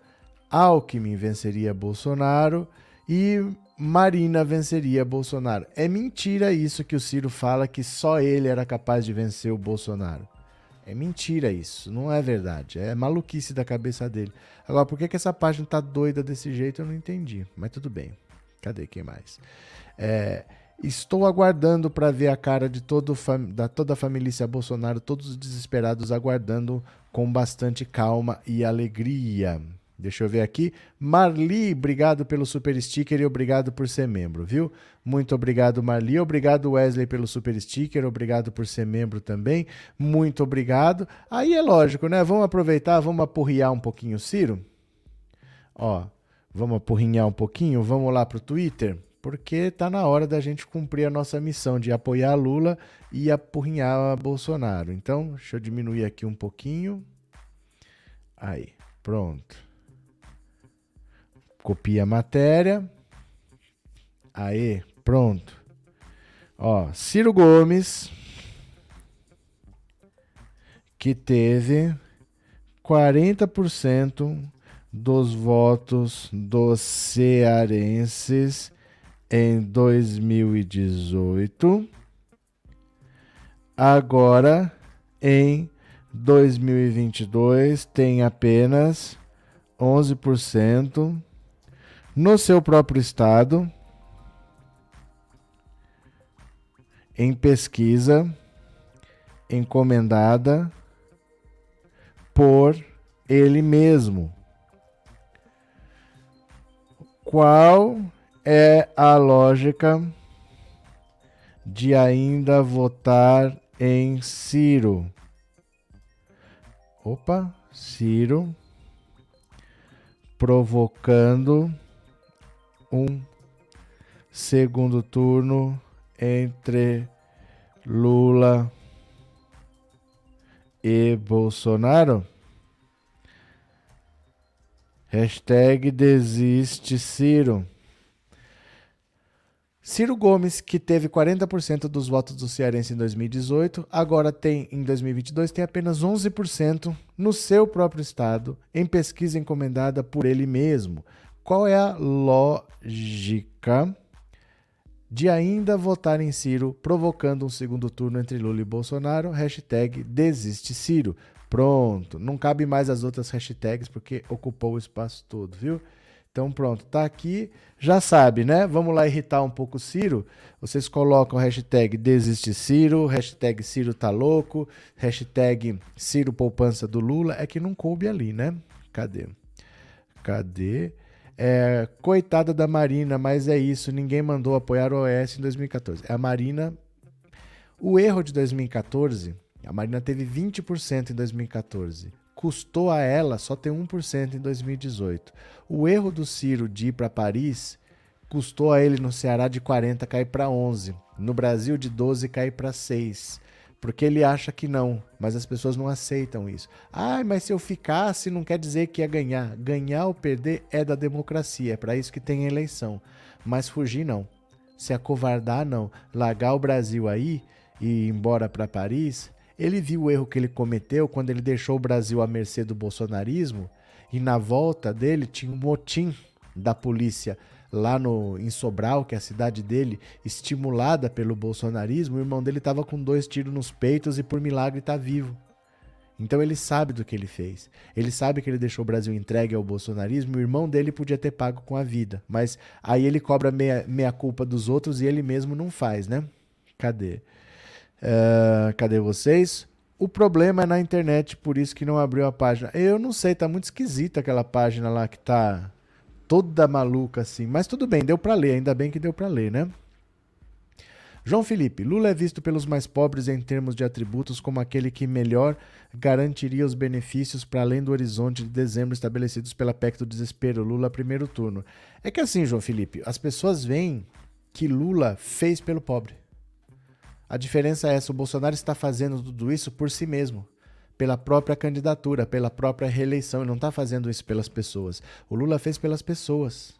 Alckmin venceria Bolsonaro. E Marina venceria Bolsonaro. É mentira isso que o Ciro fala que só ele era capaz de vencer o Bolsonaro. É mentira isso, não é verdade. É maluquice da cabeça dele. Agora, por que, que essa página tá doida desse jeito, eu não entendi. Mas tudo bem. Cadê quem mais? É, estou aguardando para ver a cara de todo da toda a família Bolsonaro, todos desesperados, aguardando com bastante calma e alegria. Deixa eu ver aqui. Marli, obrigado pelo super sticker e obrigado por ser membro, viu? Muito obrigado, Marli. Obrigado, Wesley, pelo super sticker. Obrigado por ser membro também. Muito obrigado. Aí é lógico, né? Vamos aproveitar, vamos apurriar um pouquinho o Ciro. Ó, vamos apurrinhar um pouquinho. Vamos lá pro Twitter. Porque tá na hora da gente cumprir a nossa missão de apoiar Lula e apurrinhar Bolsonaro. Então, deixa eu diminuir aqui um pouquinho. Aí, pronto. Copia a matéria. Aí, pronto. Ó, Ciro Gomes, que teve 40% dos votos dos cearenses em 2018. Agora, em 2022, tem apenas 11% no seu próprio estado, em pesquisa encomendada por ele mesmo. Qual é a lógica de ainda votar em Ciro? Opa, Ciro provocando um segundo turno entre Lula e Bolsonaro? Hashtag desiste Ciro. Ciro Gomes, que teve 40% dos votos do Cearense em 2018, agora tem, em 2022, tem apenas 11% no seu próprio estado, em pesquisa encomendada por ele mesmo. Qual é a lógica de ainda votar em Ciro, provocando um segundo turno entre Lula e Bolsonaro? Hashtag desiste Ciro. Pronto, não cabe mais as outras hashtags porque ocupou o espaço todo, viu? Então pronto, tá aqui, já sabe, né? Vamos lá irritar um pouco o Ciro. Vocês colocam hashtag desiste Ciro, hashtag Ciro tá louco, hashtag Ciro poupança do Lula. É que não coube ali, né? Cadê? Cadê? É, coitada da Marina, mas é isso, ninguém mandou apoiar o OS em 2014. A Marina. O erro de 2014, a Marina teve 20% em 2014 custou a ela só ter 1% em 2018. O erro do Ciro de ir para Paris custou a ele no Ceará de 40 cair para 11, no Brasil de 12 cair para 6. Porque ele acha que não, mas as pessoas não aceitam isso. Ah, mas se eu ficasse não quer dizer que ia ganhar. Ganhar ou perder é da democracia, é para isso que tem eleição. Mas fugir não. Se acovardar não. Largar o Brasil aí e ir embora para Paris, ele viu o erro que ele cometeu quando ele deixou o Brasil à mercê do bolsonarismo e na volta dele tinha um motim da polícia lá no, em Sobral, que é a cidade dele, estimulada pelo bolsonarismo, o irmão dele estava com dois tiros nos peitos e por milagre está vivo. Então ele sabe do que ele fez. Ele sabe que ele deixou o Brasil entregue ao bolsonarismo. O irmão dele podia ter pago com a vida. Mas aí ele cobra meia, meia culpa dos outros e ele mesmo não faz, né? Cadê? Uh, cadê vocês? O problema é na internet, por isso que não abriu a página. Eu não sei, tá muito esquisita aquela página lá que tá toda maluca assim. Mas tudo bem, deu para ler, ainda bem que deu para ler, né? João Felipe, Lula é visto pelos mais pobres em termos de atributos como aquele que melhor garantiria os benefícios para além do horizonte de dezembro estabelecidos pela PEC do desespero. Lula, primeiro turno. É que assim, João Felipe, as pessoas veem que Lula fez pelo pobre. A diferença é essa: o Bolsonaro está fazendo tudo isso por si mesmo pela própria candidatura, pela própria reeleição. Ele não está fazendo isso pelas pessoas. O Lula fez pelas pessoas.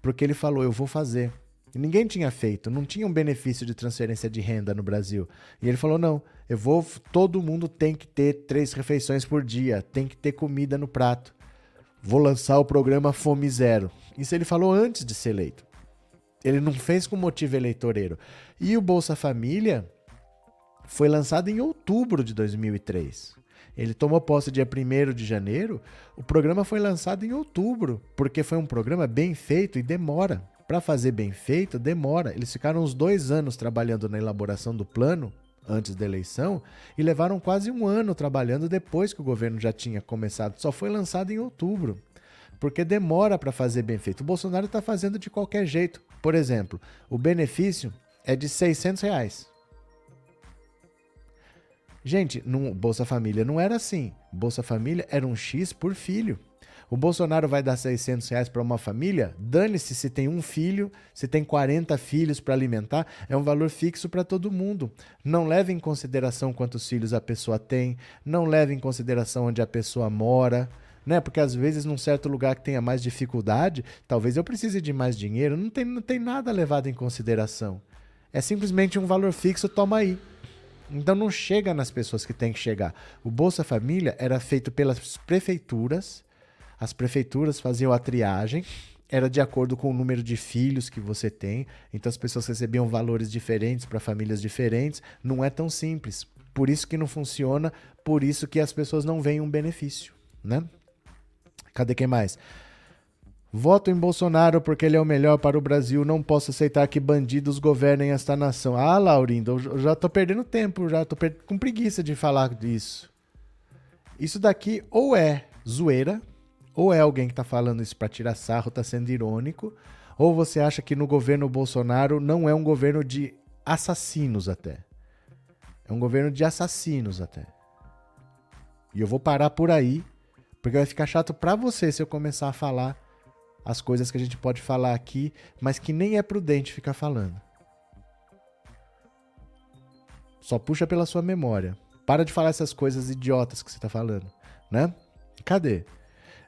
Porque ele falou: eu vou fazer. E ninguém tinha feito, não tinha um benefício de transferência de renda no Brasil. E ele falou: não, eu vou. Todo mundo tem que ter três refeições por dia, tem que ter comida no prato. Vou lançar o programa Fome Zero. Isso ele falou antes de ser eleito. Ele não fez com motivo eleitoreiro. E o Bolsa Família foi lançado em outubro de 2003. Ele tomou posse dia 1 de janeiro. O programa foi lançado em outubro, porque foi um programa bem feito e demora. Para fazer bem feito, demora. Eles ficaram uns dois anos trabalhando na elaboração do plano antes da eleição e levaram quase um ano trabalhando depois que o governo já tinha começado. Só foi lançado em outubro, porque demora para fazer bem feito. O Bolsonaro está fazendo de qualquer jeito. Por exemplo, o benefício é de 600 reais. Gente, no Bolsa Família não era assim. Bolsa Família era um X por filho. O Bolsonaro vai dar 600 reais para uma família? Dane-se se tem um filho, se tem 40 filhos para alimentar, é um valor fixo para todo mundo. Não leve em consideração quantos filhos a pessoa tem, não leve em consideração onde a pessoa mora. Né? Porque às vezes, num certo lugar que tenha mais dificuldade, talvez eu precise de mais dinheiro. Não tem, não tem nada levado em consideração. É simplesmente um valor fixo, toma aí. Então não chega nas pessoas que tem que chegar. O Bolsa Família era feito pelas prefeituras, as prefeituras faziam a triagem, era de acordo com o número de filhos que você tem, então as pessoas recebiam valores diferentes para famílias diferentes. Não é tão simples. Por isso que não funciona, por isso que as pessoas não veem um benefício, né? Cadê quem mais? Voto em Bolsonaro porque ele é o melhor para o Brasil. Não posso aceitar que bandidos governem esta nação. Ah, Laurindo, eu já tô perdendo tempo, já tô per... com preguiça de falar disso. Isso daqui ou é zoeira, ou é alguém que tá falando isso para tirar sarro, tá sendo irônico, ou você acha que no governo Bolsonaro não é um governo de assassinos até. É um governo de assassinos até. E eu vou parar por aí, porque vai ficar chato para você se eu começar a falar as coisas que a gente pode falar aqui, mas que nem é prudente ficar falando. Só puxa pela sua memória. Para de falar essas coisas idiotas que você está falando, né? Cadê?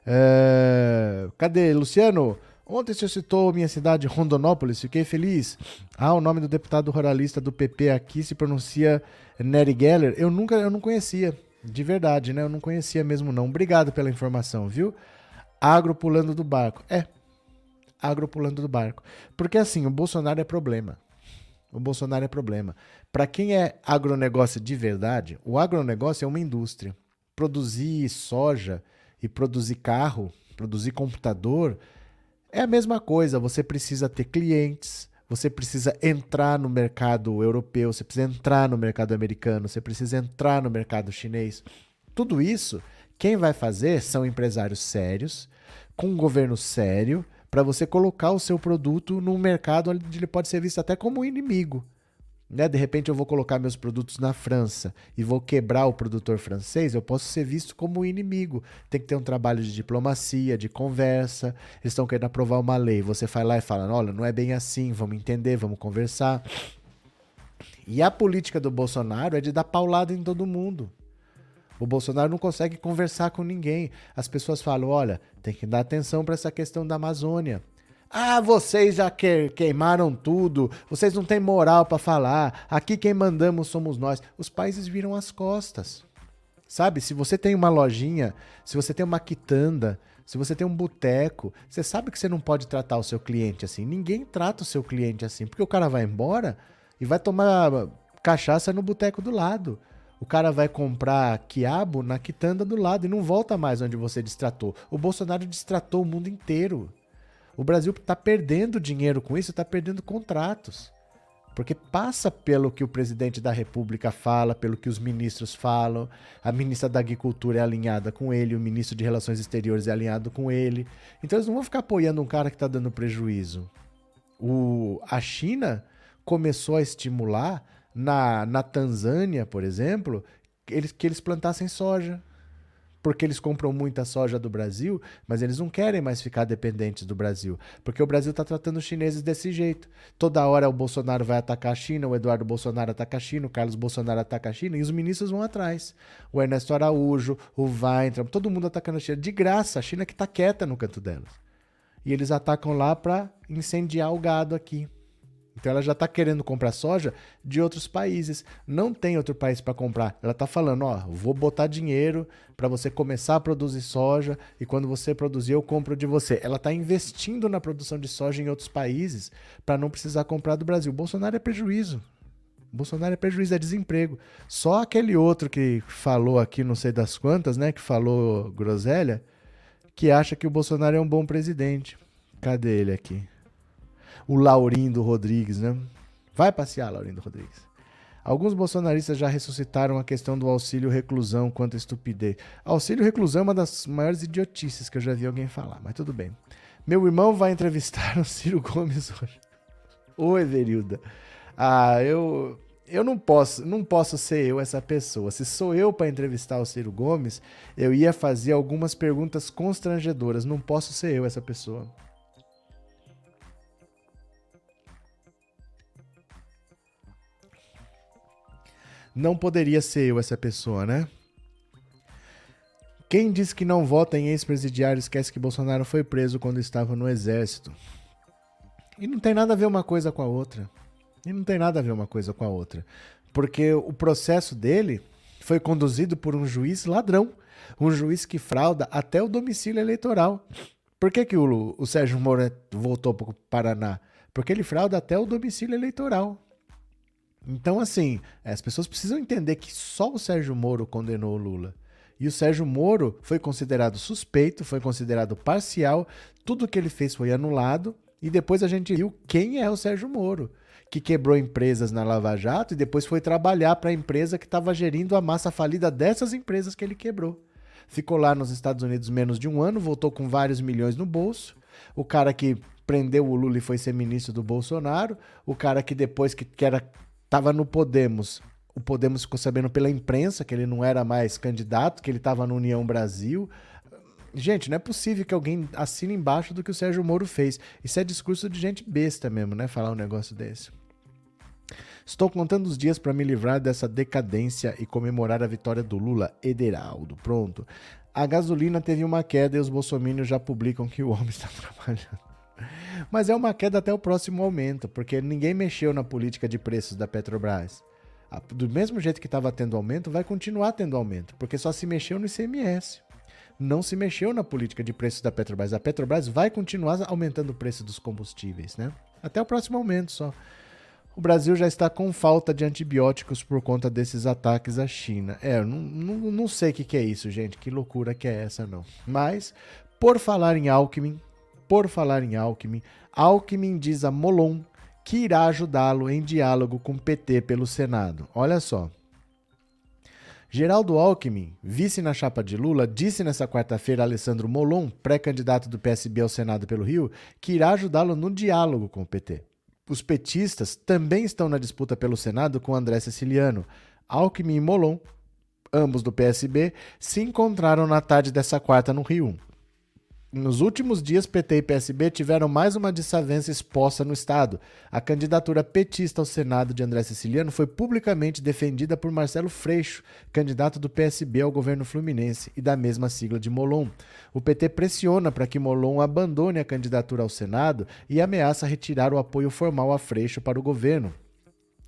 É... Cadê, Luciano? Ontem você citou minha cidade, Rondonópolis, fiquei feliz. Ah, o nome do deputado ruralista do PP aqui se pronuncia Nery Geller. Eu nunca, eu não conhecia, de verdade, né? Eu não conhecia mesmo não. Obrigado pela informação, viu? Agro pulando do barco. É, agro pulando do barco. Porque assim, o Bolsonaro é problema. O Bolsonaro é problema. Para quem é agronegócio de verdade, o agronegócio é uma indústria. Produzir soja e produzir carro, produzir computador, é a mesma coisa. Você precisa ter clientes, você precisa entrar no mercado europeu, você precisa entrar no mercado americano, você precisa entrar no mercado chinês. Tudo isso quem vai fazer são empresários sérios, com um governo sério, para você colocar o seu produto num mercado onde ele pode ser visto até como inimigo. né? De repente eu vou colocar meus produtos na França e vou quebrar o produtor francês, eu posso ser visto como inimigo. Tem que ter um trabalho de diplomacia, de conversa. Eles estão querendo aprovar uma lei. Você vai lá e fala: olha, não é bem assim, vamos entender, vamos conversar. E a política do Bolsonaro é de dar paulada em todo mundo. O Bolsonaro não consegue conversar com ninguém. As pessoas falam: olha, tem que dar atenção para essa questão da Amazônia. Ah, vocês já que queimaram tudo, vocês não têm moral para falar. Aqui quem mandamos somos nós. Os países viram as costas. Sabe, se você tem uma lojinha, se você tem uma quitanda, se você tem um boteco, você sabe que você não pode tratar o seu cliente assim. Ninguém trata o seu cliente assim, porque o cara vai embora e vai tomar cachaça no boteco do lado. O cara vai comprar quiabo na quitanda do lado e não volta mais onde você distratou. O Bolsonaro distratou o mundo inteiro. O Brasil está perdendo dinheiro com isso, está perdendo contratos. Porque passa pelo que o presidente da República fala, pelo que os ministros falam. A ministra da Agricultura é alinhada com ele, o ministro de Relações Exteriores é alinhado com ele. Então eles não vão ficar apoiando um cara que está dando prejuízo. O, a China começou a estimular na, na Tanzânia, por exemplo, eles, que eles plantassem soja. Porque eles compram muita soja do Brasil, mas eles não querem mais ficar dependentes do Brasil. Porque o Brasil está tratando os chineses desse jeito. Toda hora o Bolsonaro vai atacar a China, o Eduardo Bolsonaro ataca a China, o Carlos Bolsonaro ataca a China, e os ministros vão atrás. O Ernesto Araújo, o Weintraub, todo mundo atacando a China. De graça, a China que está quieta no canto delas. E eles atacam lá para incendiar o gado aqui. Então ela já está querendo comprar soja de outros países. Não tem outro país para comprar. Ela está falando, ó, vou botar dinheiro para você começar a produzir soja e quando você produzir eu compro de você. Ela está investindo na produção de soja em outros países para não precisar comprar do Brasil. Bolsonaro é prejuízo. Bolsonaro é prejuízo, é desemprego. Só aquele outro que falou aqui, não sei das quantas, né, que falou groselha, que acha que o Bolsonaro é um bom presidente. Cadê ele aqui? O Laurindo Rodrigues, né? Vai passear, Laurindo Rodrigues. Alguns bolsonaristas já ressuscitaram a questão do auxílio reclusão quanto estupidez. Auxílio reclusão é uma das maiores idiotices que eu já vi alguém falar, mas tudo bem. Meu irmão vai entrevistar o Ciro Gomes hoje. Ô, Everilda. Ah, eu eu não posso, não posso ser eu essa pessoa. Se sou eu para entrevistar o Ciro Gomes, eu ia fazer algumas perguntas constrangedoras. Não posso ser eu essa pessoa. Não poderia ser eu essa pessoa, né? Quem diz que não vota em ex-presidiário esquece que Bolsonaro foi preso quando estava no exército. E não tem nada a ver uma coisa com a outra. E não tem nada a ver uma coisa com a outra. Porque o processo dele foi conduzido por um juiz ladrão. Um juiz que frauda até o domicílio eleitoral. Por que, que o, o Sérgio Moro voltou para o Paraná? Porque ele frauda até o domicílio eleitoral. Então, assim, as pessoas precisam entender que só o Sérgio Moro condenou o Lula. E o Sérgio Moro foi considerado suspeito, foi considerado parcial, tudo que ele fez foi anulado, e depois a gente viu quem é o Sérgio Moro, que quebrou empresas na Lava Jato e depois foi trabalhar para a empresa que estava gerindo a massa falida dessas empresas que ele quebrou. Ficou lá nos Estados Unidos menos de um ano, voltou com vários milhões no bolso. O cara que prendeu o Lula e foi ser ministro do Bolsonaro, o cara que depois que, que era estava no Podemos. O Podemos ficou sabendo pela imprensa que ele não era mais candidato, que ele estava no União Brasil. Gente, não é possível que alguém assine embaixo do que o Sérgio Moro fez. Isso é discurso de gente besta mesmo, né? Falar um negócio desse. Estou contando os dias para me livrar dessa decadência e comemorar a vitória do Lula. Ederaldo, pronto. A gasolina teve uma queda e os bolsominions já publicam que o homem está trabalhando. Mas é uma queda até o próximo aumento, porque ninguém mexeu na política de preços da Petrobras. Do mesmo jeito que estava tendo aumento, vai continuar tendo aumento, porque só se mexeu no ICMS. Não se mexeu na política de preços da Petrobras. A Petrobras vai continuar aumentando o preço dos combustíveis, né? Até o próximo aumento só. O Brasil já está com falta de antibióticos por conta desses ataques à China. É, eu não, não, não sei o que, que é isso, gente. Que loucura que é essa, não. Mas, por falar em Alckmin, por falar em Alckmin, Alckmin diz a Molon que irá ajudá-lo em diálogo com o PT pelo Senado. Olha só. Geraldo Alckmin, vice na chapa de Lula, disse nesta quarta-feira a Alessandro Molon, pré-candidato do PSB ao Senado pelo Rio, que irá ajudá-lo no diálogo com o PT. Os petistas também estão na disputa pelo Senado com André Siciliano. Alckmin e Molon, ambos do PSB, se encontraram na tarde dessa quarta no Rio. Nos últimos dias, PT e PSB tiveram mais uma desavença exposta no Estado. A candidatura petista ao Senado de André Siciliano foi publicamente defendida por Marcelo Freixo, candidato do PSB ao governo fluminense e da mesma sigla de Molon. O PT pressiona para que Molon abandone a candidatura ao Senado e ameaça retirar o apoio formal a Freixo para o governo.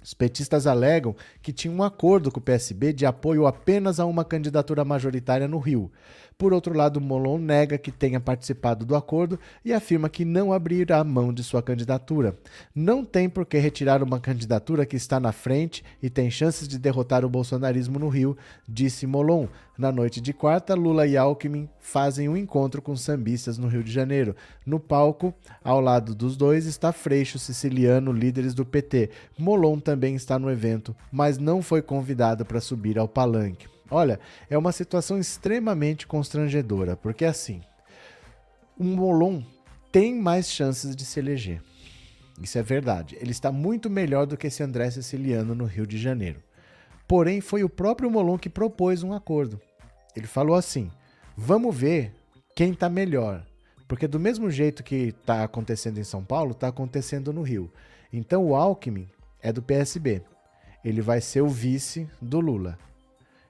Os petistas alegam que tinha um acordo com o PSB de apoio apenas a uma candidatura majoritária no Rio. Por outro lado, Molon nega que tenha participado do acordo e afirma que não abrirá mão de sua candidatura. Não tem por que retirar uma candidatura que está na frente e tem chances de derrotar o bolsonarismo no Rio, disse Molon. Na noite de quarta, Lula e Alckmin fazem um encontro com sambistas no Rio de Janeiro. No palco, ao lado dos dois, está Freixo, Siciliano, líderes do PT. Molon também está no evento, mas não foi convidado para subir ao palanque. Olha, é uma situação extremamente constrangedora, porque assim, o Molon tem mais chances de se eleger. Isso é verdade. Ele está muito melhor do que esse André Siciliano no Rio de Janeiro. Porém, foi o próprio Molon que propôs um acordo. Ele falou assim: vamos ver quem está melhor. Porque do mesmo jeito que está acontecendo em São Paulo, está acontecendo no Rio. Então o Alckmin é do PSB. Ele vai ser o vice do Lula.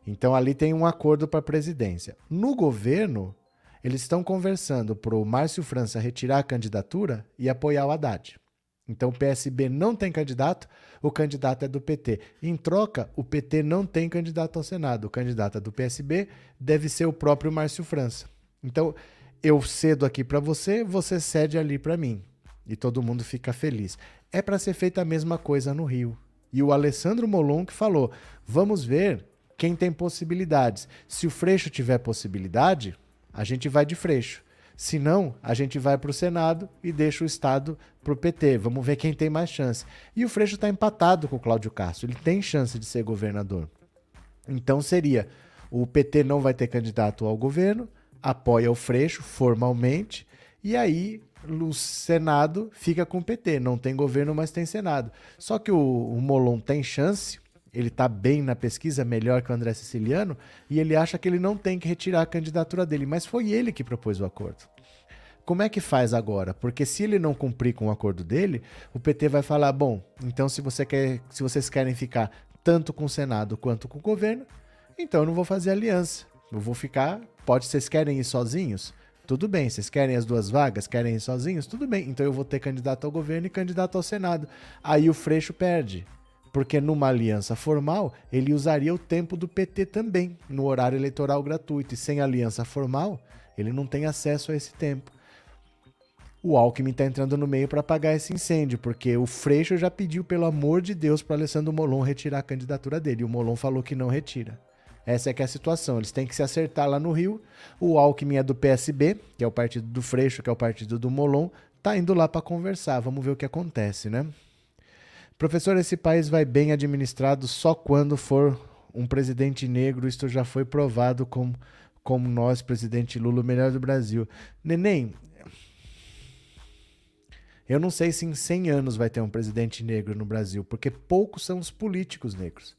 Então ali tem um acordo para a presidência. No governo, eles estão conversando para o Márcio França retirar a candidatura e apoiar o Haddad. Então o PSB não tem candidato, o candidato é do PT. Em troca, o PT não tem candidato ao Senado. O candidato é do PSB deve ser o próprio Márcio França. Então eu cedo aqui para você, você cede ali para mim. E todo mundo fica feliz. É para ser feita a mesma coisa no Rio. E o Alessandro Molon que falou: vamos ver quem tem possibilidades. Se o Freixo tiver possibilidade, a gente vai de Freixo. Se não, a gente vai para o Senado e deixa o Estado para o PT. Vamos ver quem tem mais chance. E o Freixo está empatado com o Cláudio Castro. Ele tem chance de ser governador. Então seria: o PT não vai ter candidato ao governo, apoia o Freixo formalmente, e aí o Senado fica com o PT. Não tem governo, mas tem Senado. Só que o, o Molon tem chance ele está bem na pesquisa, melhor que o André Siciliano, e ele acha que ele não tem que retirar a candidatura dele, mas foi ele que propôs o acordo. Como é que faz agora? Porque se ele não cumprir com o acordo dele, o PT vai falar: bom, então se, você quer, se vocês querem ficar tanto com o Senado quanto com o governo, então eu não vou fazer aliança. Eu vou ficar. Pode, vocês querem ir sozinhos? Tudo bem, vocês querem as duas vagas? Querem ir sozinhos? Tudo bem, então eu vou ter candidato ao governo e candidato ao Senado. Aí o Freixo perde porque numa aliança formal ele usaria o tempo do PT também, no horário eleitoral gratuito, e sem aliança formal ele não tem acesso a esse tempo. O Alckmin está entrando no meio para apagar esse incêndio, porque o Freixo já pediu, pelo amor de Deus, para Alessandro Molon retirar a candidatura dele, e o Molon falou que não retira. Essa é que é a situação. Eles têm que se acertar lá no Rio. O Alckmin é do PSB, que é o partido do Freixo, que é o partido do Molon, tá indo lá para conversar. Vamos ver o que acontece, né? Professor, esse país vai bem administrado só quando for um presidente negro. Isto já foi provado como, nós, presidente Lula, o melhor do Brasil. Neném, eu não sei se em 100 anos vai ter um presidente negro no Brasil, porque poucos são os políticos negros.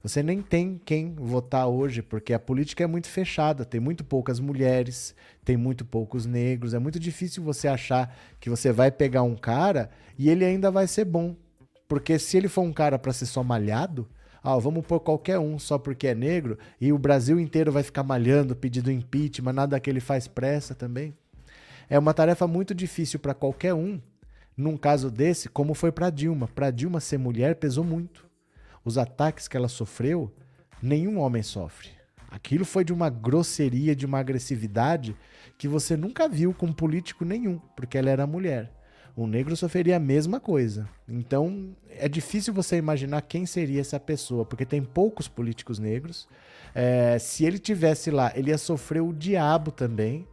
Você nem tem quem votar hoje, porque a política é muito fechada, tem muito poucas mulheres, tem muito poucos negros. É muito difícil você achar que você vai pegar um cara e ele ainda vai ser bom. Porque se ele for um cara para ser só malhado, ah, vamos pôr qualquer um só porque é negro e o Brasil inteiro vai ficar malhando, pedindo impeachment, nada que ele faz pressa também. É uma tarefa muito difícil para qualquer um. Num caso desse, como foi para Dilma. Para Dilma ser mulher pesou muito. Os ataques que ela sofreu, nenhum homem sofre. Aquilo foi de uma grosseria, de uma agressividade que você nunca viu com político nenhum, porque ela era mulher o negro sofreria a mesma coisa. Então, é difícil você imaginar quem seria essa pessoa, porque tem poucos políticos negros. É, se ele tivesse lá, ele ia sofrer o diabo também.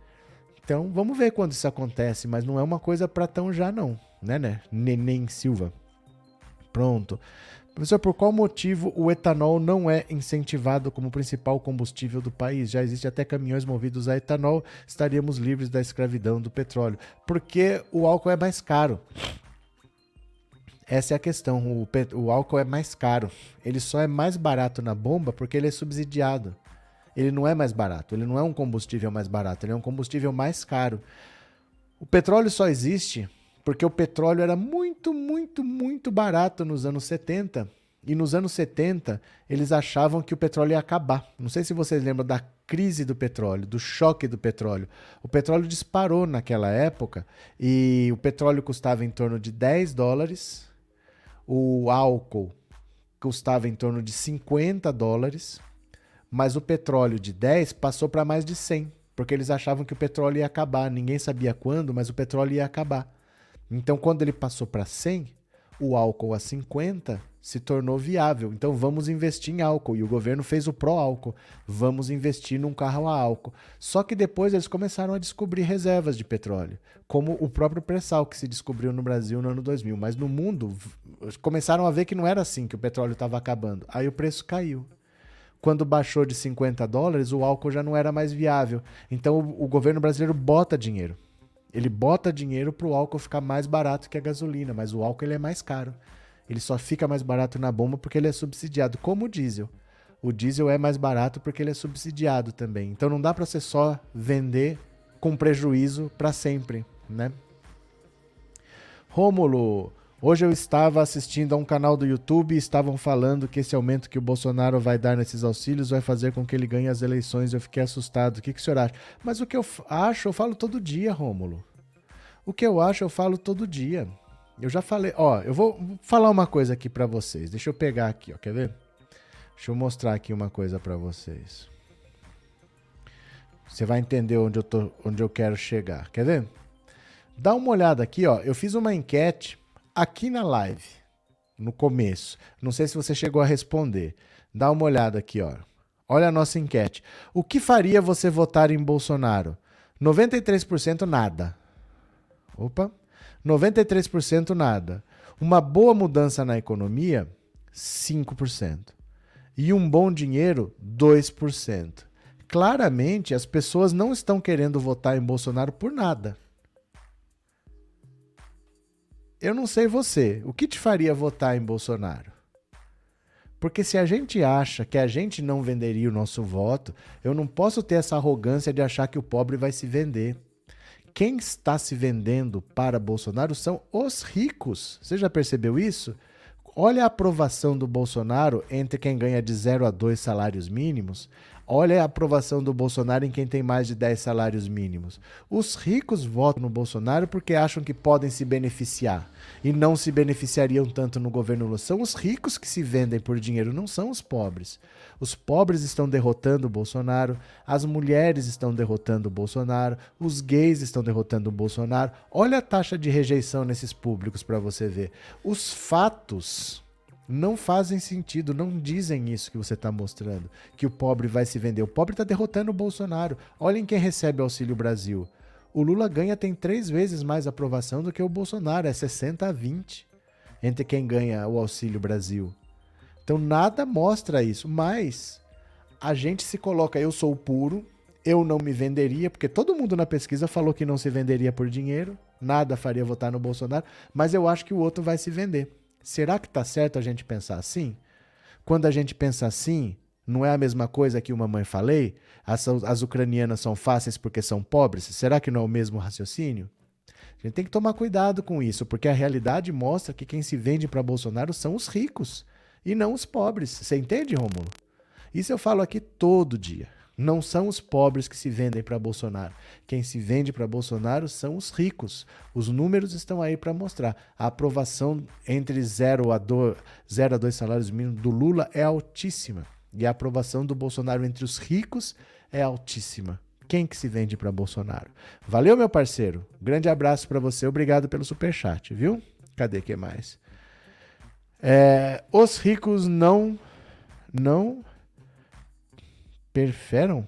Então, vamos ver quando isso acontece, mas não é uma coisa para tão já não, né, né? Neném Silva. Pronto. Professor, por qual motivo o etanol não é incentivado como principal combustível do país? Já existe até caminhões movidos a etanol, estaríamos livres da escravidão do petróleo. Porque o álcool é mais caro. Essa é a questão. O, o, álcool é mais caro. Ele só é mais barato na bomba porque ele é subsidiado. Ele não é mais barato. Ele não é um combustível mais barato. Ele é um combustível mais caro. O petróleo só existe porque o petróleo era muito, muito, muito barato nos anos 70. E nos anos 70, eles achavam que o petróleo ia acabar. Não sei se vocês lembram da crise do petróleo, do choque do petróleo. O petróleo disparou naquela época e o petróleo custava em torno de 10 dólares, o álcool custava em torno de 50 dólares, mas o petróleo de 10 passou para mais de 100, porque eles achavam que o petróleo ia acabar. Ninguém sabia quando, mas o petróleo ia acabar. Então, quando ele passou para 100, o álcool a 50 se tornou viável. Então, vamos investir em álcool. E o governo fez o pró-álcool. Vamos investir num carro a álcool. Só que depois eles começaram a descobrir reservas de petróleo, como o próprio pré-sal que se descobriu no Brasil no ano 2000. Mas no mundo, começaram a ver que não era assim, que o petróleo estava acabando. Aí o preço caiu. Quando baixou de 50 dólares, o álcool já não era mais viável. Então, o, o governo brasileiro bota dinheiro ele bota dinheiro para o álcool ficar mais barato que a gasolina, mas o álcool ele é mais caro. Ele só fica mais barato na bomba porque ele é subsidiado, como o diesel. O diesel é mais barato porque ele é subsidiado também. Então não dá para você só vender com prejuízo para sempre, né? Rômulo, hoje eu estava assistindo a um canal do YouTube e estavam falando que esse aumento que o Bolsonaro vai dar nesses auxílios vai fazer com que ele ganhe as eleições. Eu fiquei assustado. O que, que o senhor acha? Mas o que eu acho, eu falo todo dia, Rômulo. O que eu acho, eu falo todo dia. Eu já falei, ó, eu vou falar uma coisa aqui para vocês. Deixa eu pegar aqui, ó, quer ver? Deixa eu mostrar aqui uma coisa para vocês. Você vai entender onde eu tô, onde eu quero chegar. Quer ver? Dá uma olhada aqui, ó. Eu fiz uma enquete aqui na live, no começo. Não sei se você chegou a responder. Dá uma olhada aqui, ó. Olha a nossa enquete. O que faria você votar em Bolsonaro? 93% nada. Opa. 93% nada. Uma boa mudança na economia, 5%. E um bom dinheiro, 2%. Claramente, as pessoas não estão querendo votar em Bolsonaro por nada. Eu não sei você, o que te faria votar em Bolsonaro? Porque se a gente acha que a gente não venderia o nosso voto, eu não posso ter essa arrogância de achar que o pobre vai se vender quem está se vendendo para Bolsonaro são os ricos. Você já percebeu isso? Olha a aprovação do Bolsonaro entre quem ganha de 0 a 2 salários mínimos Olha a aprovação do Bolsonaro em quem tem mais de 10 salários mínimos. Os ricos votam no Bolsonaro porque acham que podem se beneficiar e não se beneficiariam tanto no governo Lula. São os ricos que se vendem por dinheiro, não são os pobres. Os pobres estão derrotando o Bolsonaro, as mulheres estão derrotando o Bolsonaro, os gays estão derrotando o Bolsonaro. Olha a taxa de rejeição nesses públicos para você ver. Os fatos não fazem sentido, não dizem isso que você está mostrando, que o pobre vai se vender. O pobre está derrotando o Bolsonaro. Olhem quem recebe Auxílio Brasil. O Lula ganha tem três vezes mais aprovação do que o Bolsonaro, é 60 a 20 entre quem ganha o Auxílio Brasil. Então nada mostra isso, mas a gente se coloca, eu sou puro, eu não me venderia, porque todo mundo na pesquisa falou que não se venderia por dinheiro, nada faria votar no Bolsonaro, mas eu acho que o outro vai se vender. Será que está certo a gente pensar assim? Quando a gente pensa assim, não é a mesma coisa que uma mãe falei? As, as ucranianas são fáceis porque são pobres? Será que não é o mesmo raciocínio? A gente tem que tomar cuidado com isso, porque a realidade mostra que quem se vende para Bolsonaro são os ricos e não os pobres. Você entende, Rômulo? Isso eu falo aqui todo dia. Não são os pobres que se vendem para Bolsonaro. Quem se vende para Bolsonaro são os ricos. Os números estão aí para mostrar. A aprovação entre 0 a 2 salários mínimos do Lula é altíssima. E a aprovação do Bolsonaro entre os ricos é altíssima. Quem que se vende para Bolsonaro? Valeu, meu parceiro. Grande abraço para você. Obrigado pelo super chat, viu? Cadê que mais? É, os ricos não não Perferam?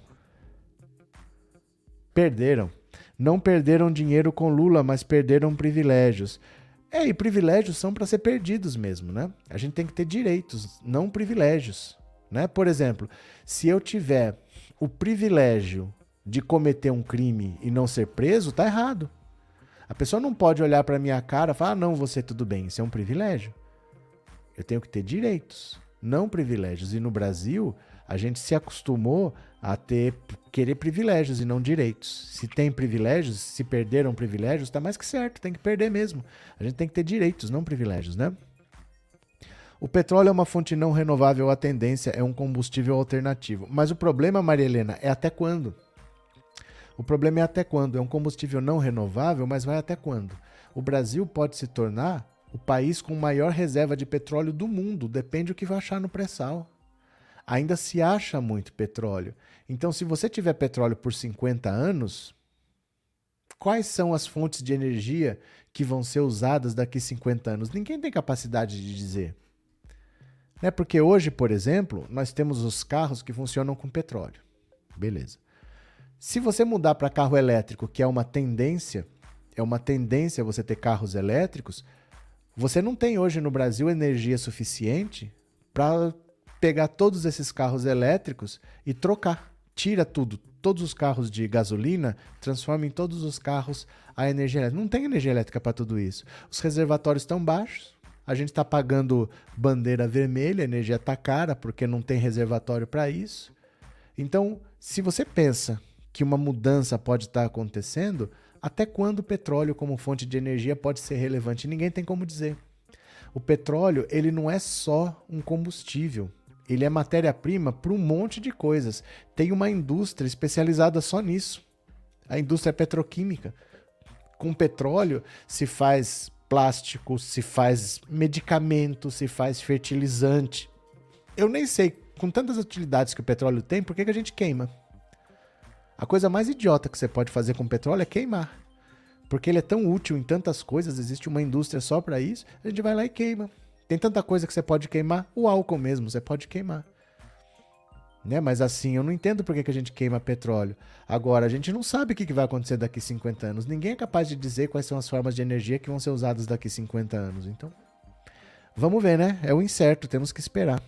Perderam. Não perderam dinheiro com Lula, mas perderam privilégios. É, e privilégios são para ser perdidos mesmo, né? A gente tem que ter direitos, não privilégios, né? Por exemplo, se eu tiver o privilégio de cometer um crime e não ser preso, tá errado. A pessoa não pode olhar para minha cara e falar: ah, não, você tudo bem. Isso é um privilégio. Eu tenho que ter direitos, não privilégios. E no Brasil, a gente se acostumou a ter querer privilégios e não direitos. Se tem privilégios, se perderam privilégios, está mais que certo, tem que perder mesmo. A gente tem que ter direitos, não privilégios, né? O petróleo é uma fonte não renovável, a tendência é um combustível alternativo. Mas o problema, Maria Helena, é até quando? O problema é até quando? É um combustível não renovável, mas vai até quando? O Brasil pode se tornar o país com maior reserva de petróleo do mundo, depende do que vai achar no pré-sal. Ainda se acha muito petróleo. Então, se você tiver petróleo por 50 anos, quais são as fontes de energia que vão ser usadas daqui 50 anos? Ninguém tem capacidade de dizer. Né? Porque hoje, por exemplo, nós temos os carros que funcionam com petróleo. Beleza. Se você mudar para carro elétrico, que é uma tendência, é uma tendência você ter carros elétricos, você não tem hoje no Brasil energia suficiente para pegar todos esses carros elétricos e trocar. Tira tudo, todos os carros de gasolina, transforma em todos os carros a energia elétrica. Não tem energia elétrica para tudo isso. Os reservatórios estão baixos, a gente está pagando bandeira vermelha, a energia está cara porque não tem reservatório para isso. Então, se você pensa que uma mudança pode estar tá acontecendo, até quando o petróleo como fonte de energia pode ser relevante? Ninguém tem como dizer. O petróleo, ele não é só um combustível. Ele é matéria-prima para um monte de coisas. Tem uma indústria especializada só nisso. A indústria petroquímica. Com petróleo se faz plástico, se faz medicamento, se faz fertilizante. Eu nem sei, com tantas utilidades que o petróleo tem, por que, que a gente queima? A coisa mais idiota que você pode fazer com petróleo é queimar. Porque ele é tão útil em tantas coisas, existe uma indústria só para isso, a gente vai lá e queima. Tem tanta coisa que você pode queimar, o álcool mesmo, você pode queimar. Né? Mas assim, eu não entendo por que, que a gente queima petróleo. Agora, a gente não sabe o que, que vai acontecer daqui 50 anos. Ninguém é capaz de dizer quais são as formas de energia que vão ser usadas daqui 50 anos. Então, vamos ver, né? É o incerto, temos que esperar.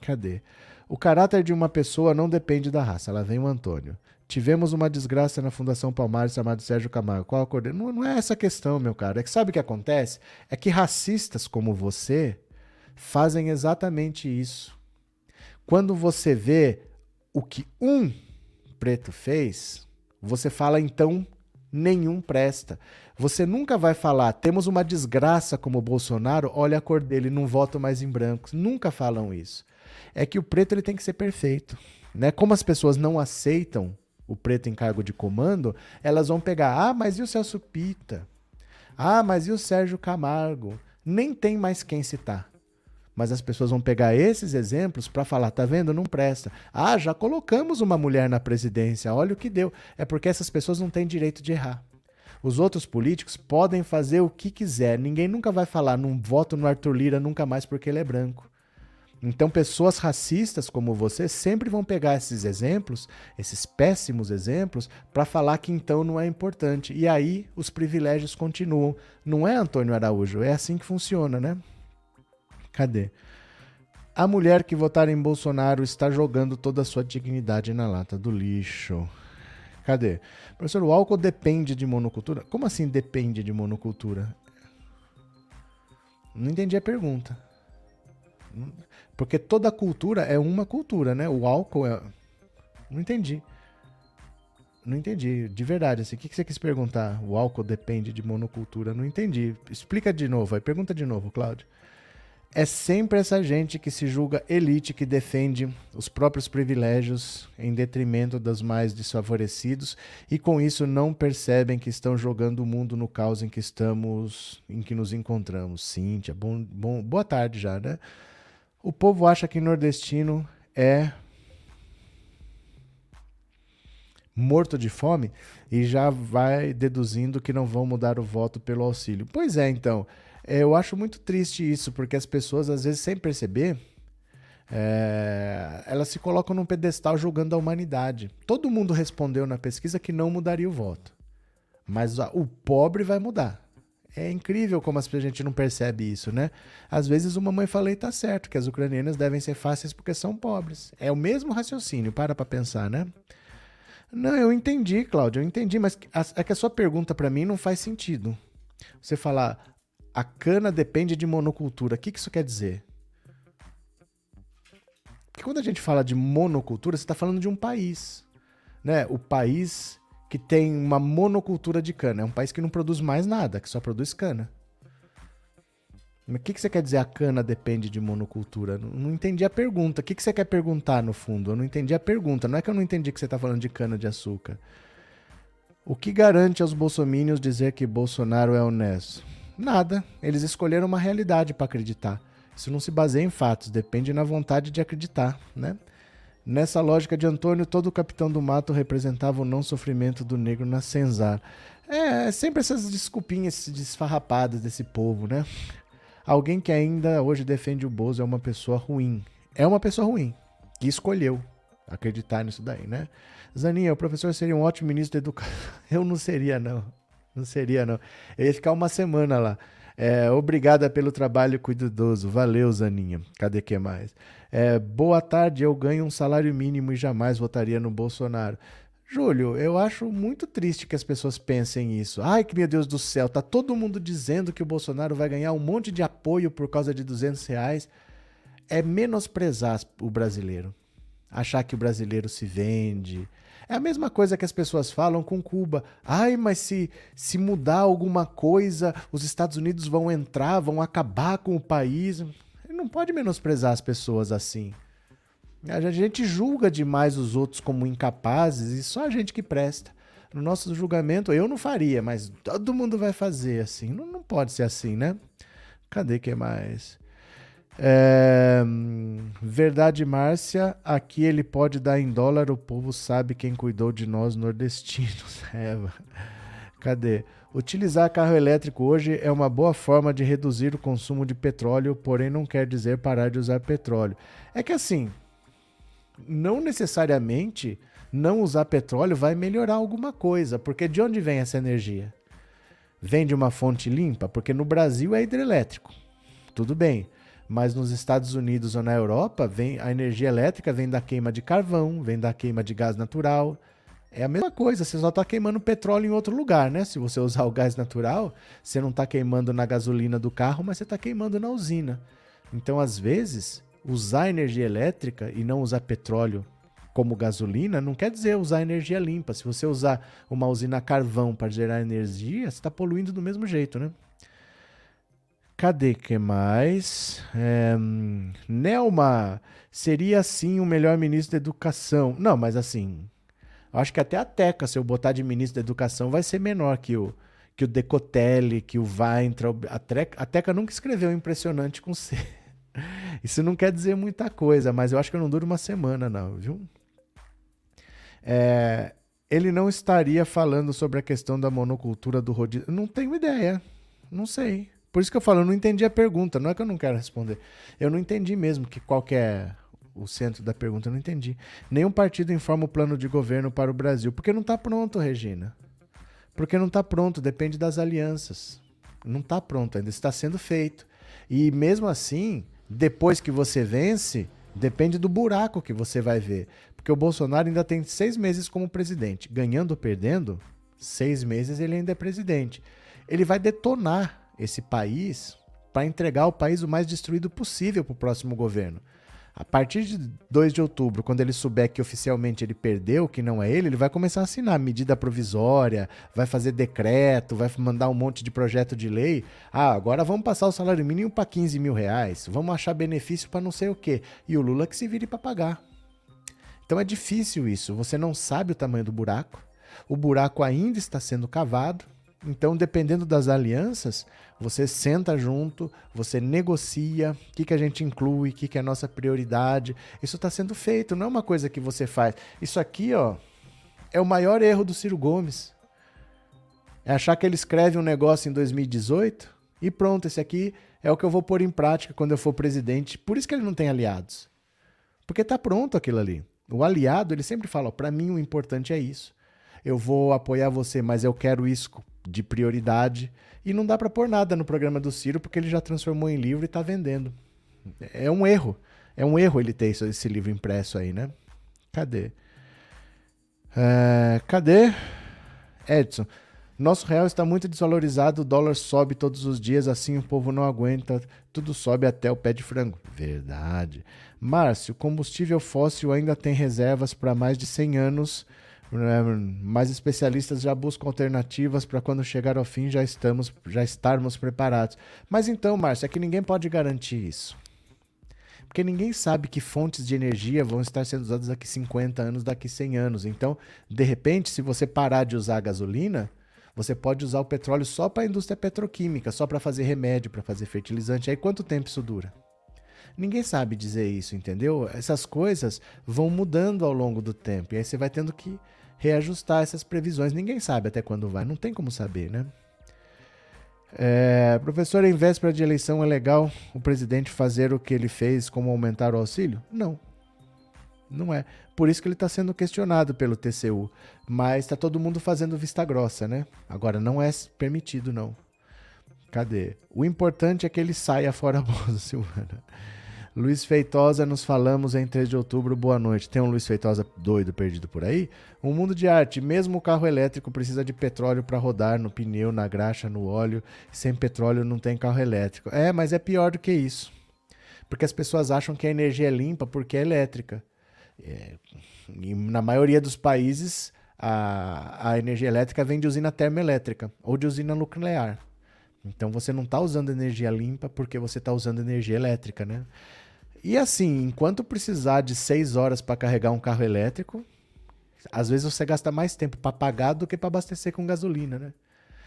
Cadê? O caráter de uma pessoa não depende da raça. Lá vem o Antônio. Tivemos uma desgraça na Fundação Palmares chamado Sérgio Camargo. Qual a não, não é essa questão, meu cara. É que sabe o que acontece? É que racistas como você fazem exatamente isso. Quando você vê o que um preto fez, você fala então nenhum presta. Você nunca vai falar, temos uma desgraça como o Bolsonaro, olha a cor dele, não voto mais em brancos. Nunca falam isso. É que o preto ele tem que ser perfeito. Né? Como as pessoas não aceitam o preto em cargo de comando, elas vão pegar, ah, mas e o Celso Pita? Ah, mas e o Sérgio Camargo? Nem tem mais quem citar. Mas as pessoas vão pegar esses exemplos para falar, tá vendo? Não presta. Ah, já colocamos uma mulher na presidência, olha o que deu. É porque essas pessoas não têm direito de errar. Os outros políticos podem fazer o que quiser. Ninguém nunca vai falar, não voto no Arthur Lira nunca mais porque ele é branco. Então, pessoas racistas como você sempre vão pegar esses exemplos, esses péssimos exemplos, para falar que então não é importante. E aí os privilégios continuam. Não é Antônio Araújo, é assim que funciona, né? Cadê? A mulher que votar em Bolsonaro está jogando toda a sua dignidade na lata do lixo. Cadê? Professor, o álcool depende de monocultura? Como assim depende de monocultura? Não entendi a pergunta. Porque toda cultura é uma cultura, né? O álcool é. Não entendi. Não entendi, de verdade. Assim, o que você quis perguntar? O álcool depende de monocultura? Não entendi. Explica de novo aí. Pergunta de novo, Cláudio é sempre essa gente que se julga elite que defende os próprios privilégios em detrimento dos mais desfavorecidos e com isso não percebem que estão jogando o mundo no caos em que estamos, em que nos encontramos. Cíntia, bom, bom, boa tarde já, né? O povo acha que nordestino é morto de fome e já vai deduzindo que não vão mudar o voto pelo auxílio. Pois é, então. É, eu acho muito triste isso, porque as pessoas, às vezes, sem perceber, é, elas se colocam num pedestal julgando a humanidade. Todo mundo respondeu na pesquisa que não mudaria o voto. Mas o pobre vai mudar. É incrível como a gente não percebe isso, né? Às vezes uma mãe fala e tá certo, que as ucranianas devem ser fáceis porque são pobres. É o mesmo raciocínio, para pra pensar, né? Não, eu entendi, Cláudio, eu entendi, mas é que a sua pergunta para mim não faz sentido. Você falar a cana depende de monocultura, o que, que isso quer dizer? Porque quando a gente fala de monocultura, você está falando de um país. Né? O país que tem uma monocultura de cana. É um país que não produz mais nada, que só produz cana. O que, que você quer dizer a cana depende de monocultura? Não, não entendi a pergunta. O que, que você quer perguntar no fundo? Eu não entendi a pergunta. Não é que eu não entendi que você está falando de cana de açúcar. O que garante aos bolsomínios dizer que Bolsonaro é honesto? Nada. Eles escolheram uma realidade para acreditar. Isso não se baseia em fatos, depende na vontade de acreditar, né? Nessa lógica de Antônio, todo o capitão do mato representava o não sofrimento do negro na senzar. É, é sempre essas desculpinhas desfarrapadas desse povo, né? Alguém que ainda hoje defende o Bozo é uma pessoa ruim. É uma pessoa ruim, que escolheu acreditar nisso daí, né? Zaninha, o professor seria um ótimo ministro da educação. Eu não seria, não. Não seria, não. Eu ia ficar uma semana lá. É, obrigada pelo trabalho cuidadoso. Valeu, Zaninha. Cadê que mais? É, boa tarde, eu ganho um salário mínimo e jamais votaria no Bolsonaro. Júlio, eu acho muito triste que as pessoas pensem isso. Ai, que meu Deus do céu, tá todo mundo dizendo que o Bolsonaro vai ganhar um monte de apoio por causa de 200 reais. É menosprezar o brasileiro. Achar que o brasileiro se vende. É a mesma coisa que as pessoas falam com Cuba. Ai, mas se, se mudar alguma coisa, os Estados Unidos vão entrar, vão acabar com o país. Não pode menosprezar as pessoas assim. A gente julga demais os outros como incapazes e só a gente que presta. No nosso julgamento, eu não faria, mas todo mundo vai fazer assim. Não, não pode ser assim, né? Cadê que mais? É, verdade, Márcia. Aqui ele pode dar em dólar, o povo sabe quem cuidou de nós nordestinos. É, cadê? Utilizar carro elétrico hoje é uma boa forma de reduzir o consumo de petróleo, porém não quer dizer parar de usar petróleo. É que assim, não necessariamente não usar petróleo vai melhorar alguma coisa, porque de onde vem essa energia? Vem de uma fonte limpa? Porque no Brasil é hidrelétrico. Tudo bem. Mas nos Estados Unidos ou na Europa, vem a energia elétrica vem da queima de carvão, vem da queima de gás natural. É a mesma coisa, você só está queimando petróleo em outro lugar, né? Se você usar o gás natural, você não está queimando na gasolina do carro, mas você está queimando na usina. Então, às vezes, usar energia elétrica e não usar petróleo como gasolina não quer dizer usar energia limpa. Se você usar uma usina a carvão para gerar energia, você está poluindo do mesmo jeito, né? Cadê que mais? É, Nelma seria sim o melhor ministro da educação. Não, mas assim, acho que até a Teca, se eu botar de ministro da educação, vai ser menor que o que o Decotelli, que o Weintraub. A, a Teca nunca escreveu impressionante com C. Isso não quer dizer muita coisa, mas eu acho que eu não duro uma semana, não, viu? É, ele não estaria falando sobre a questão da monocultura do rodízio. Não tenho ideia. Não sei. Por isso que eu falo, eu não entendi a pergunta. Não é que eu não quero responder. Eu não entendi mesmo que qual que é o centro da pergunta. Eu não entendi. Nenhum partido informa o plano de governo para o Brasil. Porque não está pronto, Regina. Porque não está pronto. Depende das alianças. Não está pronto ainda. Está sendo feito. E mesmo assim, depois que você vence, depende do buraco que você vai ver. Porque o Bolsonaro ainda tem seis meses como presidente. Ganhando ou perdendo, seis meses ele ainda é presidente. Ele vai detonar esse país para entregar o país o mais destruído possível para o próximo governo. A partir de 2 de outubro, quando ele souber que oficialmente ele perdeu, que não é ele, ele vai começar a assinar medida provisória, vai fazer decreto, vai mandar um monte de projeto de lei. Ah, agora vamos passar o salário mínimo para 15 mil reais, vamos achar benefício para não sei o quê. E o Lula que se vire para pagar. Então é difícil isso, você não sabe o tamanho do buraco, o buraco ainda está sendo cavado, então, dependendo das alianças, você senta junto, você negocia o que, que a gente inclui, o que, que é a nossa prioridade. Isso está sendo feito, não é uma coisa que você faz. Isso aqui, ó, é o maior erro do Ciro Gomes. É achar que ele escreve um negócio em 2018 e pronto, esse aqui é o que eu vou pôr em prática quando eu for presidente. Por isso que ele não tem aliados. Porque está pronto aquilo ali. O aliado, ele sempre fala, para mim o importante é isso. Eu vou apoiar você, mas eu quero isso de prioridade. E não dá para pôr nada no programa do Ciro porque ele já transformou em livro e está vendendo. É um erro. É um erro ele ter esse livro impresso aí, né? Cadê? É, cadê? Edson. Nosso real está muito desvalorizado, o dólar sobe todos os dias, assim o povo não aguenta, tudo sobe até o pé de frango. Verdade. Márcio, combustível fóssil ainda tem reservas para mais de 100 anos? Mas especialistas já buscam alternativas para quando chegar ao fim já estamos já estarmos preparados. Mas então, Márcio, é que ninguém pode garantir isso. Porque ninguém sabe que fontes de energia vão estar sendo usadas daqui 50 anos, daqui 100 anos. Então, de repente, se você parar de usar gasolina, você pode usar o petróleo só para a indústria petroquímica, só para fazer remédio, para fazer fertilizante. Aí quanto tempo isso dura? Ninguém sabe dizer isso, entendeu? Essas coisas vão mudando ao longo do tempo. E aí você vai tendo que reajustar essas previsões. Ninguém sabe até quando vai, não tem como saber, né? É, professor, em véspera de eleição é legal o presidente fazer o que ele fez, como aumentar o auxílio? Não. Não é. Por isso que ele está sendo questionado pelo TCU. Mas está todo mundo fazendo vista grossa, né? Agora, não é permitido, não. Cadê? O importante é que ele saia fora bolsa, Silvana. Luiz Feitosa, nos falamos em 3 de outubro, boa noite. Tem um Luiz Feitosa doido perdido por aí? Um mundo de arte, mesmo o carro elétrico precisa de petróleo para rodar no pneu, na graxa, no óleo. Sem petróleo não tem carro elétrico. É, mas é pior do que isso. Porque as pessoas acham que a energia é limpa porque é elétrica. É, na maioria dos países, a, a energia elétrica vem de usina termoelétrica ou de usina nuclear. Então você não está usando energia limpa porque você está usando energia elétrica, né? E assim, enquanto precisar de seis horas para carregar um carro elétrico, às vezes você gasta mais tempo para pagar do que para abastecer com gasolina, né?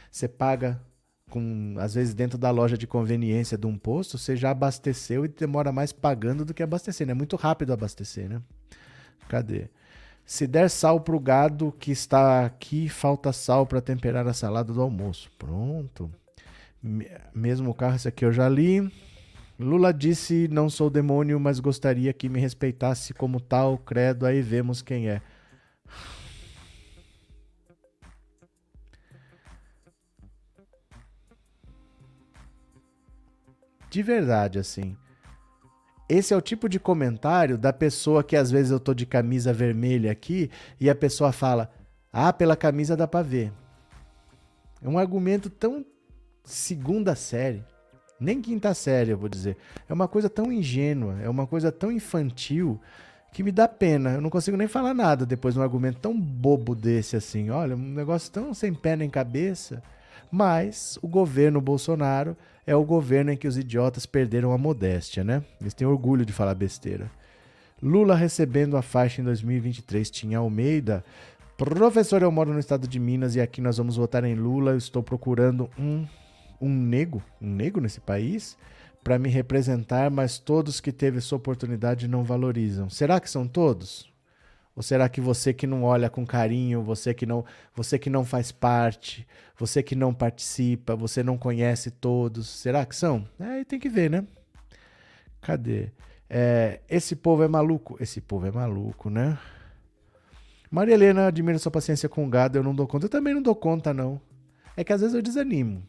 Você paga com, às vezes dentro da loja de conveniência de um posto, você já abasteceu e demora mais pagando do que abastecendo. É muito rápido abastecer, né? Cadê? Se der sal pro gado que está aqui, falta sal para temperar a salada do almoço. Pronto. Mesmo carro, esse aqui eu já li. Lula disse: Não sou demônio, mas gostaria que me respeitasse como tal. Credo, aí vemos quem é. De verdade, assim. Esse é o tipo de comentário da pessoa que às vezes eu tô de camisa vermelha aqui e a pessoa fala: Ah, pela camisa dá pra ver. É um argumento tão segunda série nem quinta série, eu vou dizer. É uma coisa tão ingênua, é uma coisa tão infantil que me dá pena. Eu não consigo nem falar nada depois de um argumento tão bobo desse assim. Olha, um negócio tão sem pé nem cabeça. Mas o governo Bolsonaro é o governo em que os idiotas perderam a modéstia, né? Eles têm orgulho de falar besteira. Lula recebendo a faixa em 2023 tinha Almeida. Professor, eu moro no estado de Minas e aqui nós vamos votar em Lula. Eu estou procurando um um nego, um nego nesse país, para me representar, mas todos que teve essa oportunidade não valorizam. Será que são todos? Ou será que você que não olha com carinho, você que não, você que não faz parte, você que não participa, você não conhece todos, será que são? É, aí tem que ver, né? Cadê? É, esse povo é maluco. Esse povo é maluco, né? Maria Helena admira sua paciência com o gado, eu não dou conta. Eu também não dou conta, não. É que às vezes eu desanimo.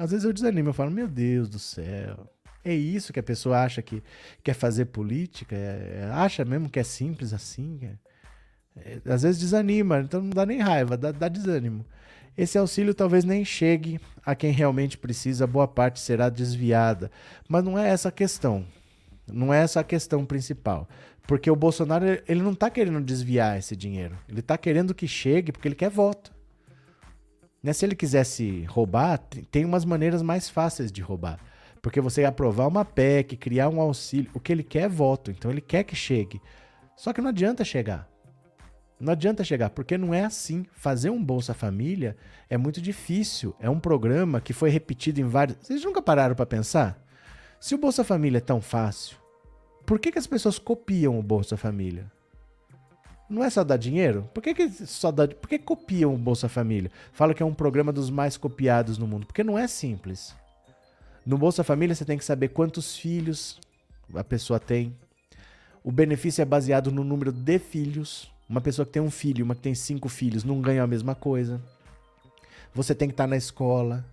Às vezes eu desanimo, eu falo, meu Deus do céu. É isso que a pessoa acha que quer fazer política? É, é, acha mesmo que é simples assim? É, é, às vezes desanima, então não dá nem raiva, dá, dá desânimo. Esse auxílio talvez nem chegue a quem realmente precisa, boa parte será desviada. Mas não é essa a questão. Não é essa a questão principal. Porque o Bolsonaro ele não está querendo desviar esse dinheiro. Ele está querendo que chegue porque ele quer voto. Né? Se ele quisesse roubar, tem umas maneiras mais fáceis de roubar. Porque você aprovar uma PEC, criar um auxílio, o que ele quer é voto, então ele quer que chegue. Só que não adianta chegar. Não adianta chegar, porque não é assim. Fazer um Bolsa Família é muito difícil. É um programa que foi repetido em vários. Vocês nunca pararam para pensar? Se o Bolsa Família é tão fácil, por que, que as pessoas copiam o Bolsa Família? Não é só dar dinheiro? Por que, que só dá, por que copiam o Bolsa Família? Fala que é um programa dos mais copiados no mundo. Porque não é simples. No Bolsa Família você tem que saber quantos filhos a pessoa tem. O benefício é baseado no número de filhos. Uma pessoa que tem um filho, uma que tem cinco filhos, não ganha a mesma coisa. Você tem que estar na escola.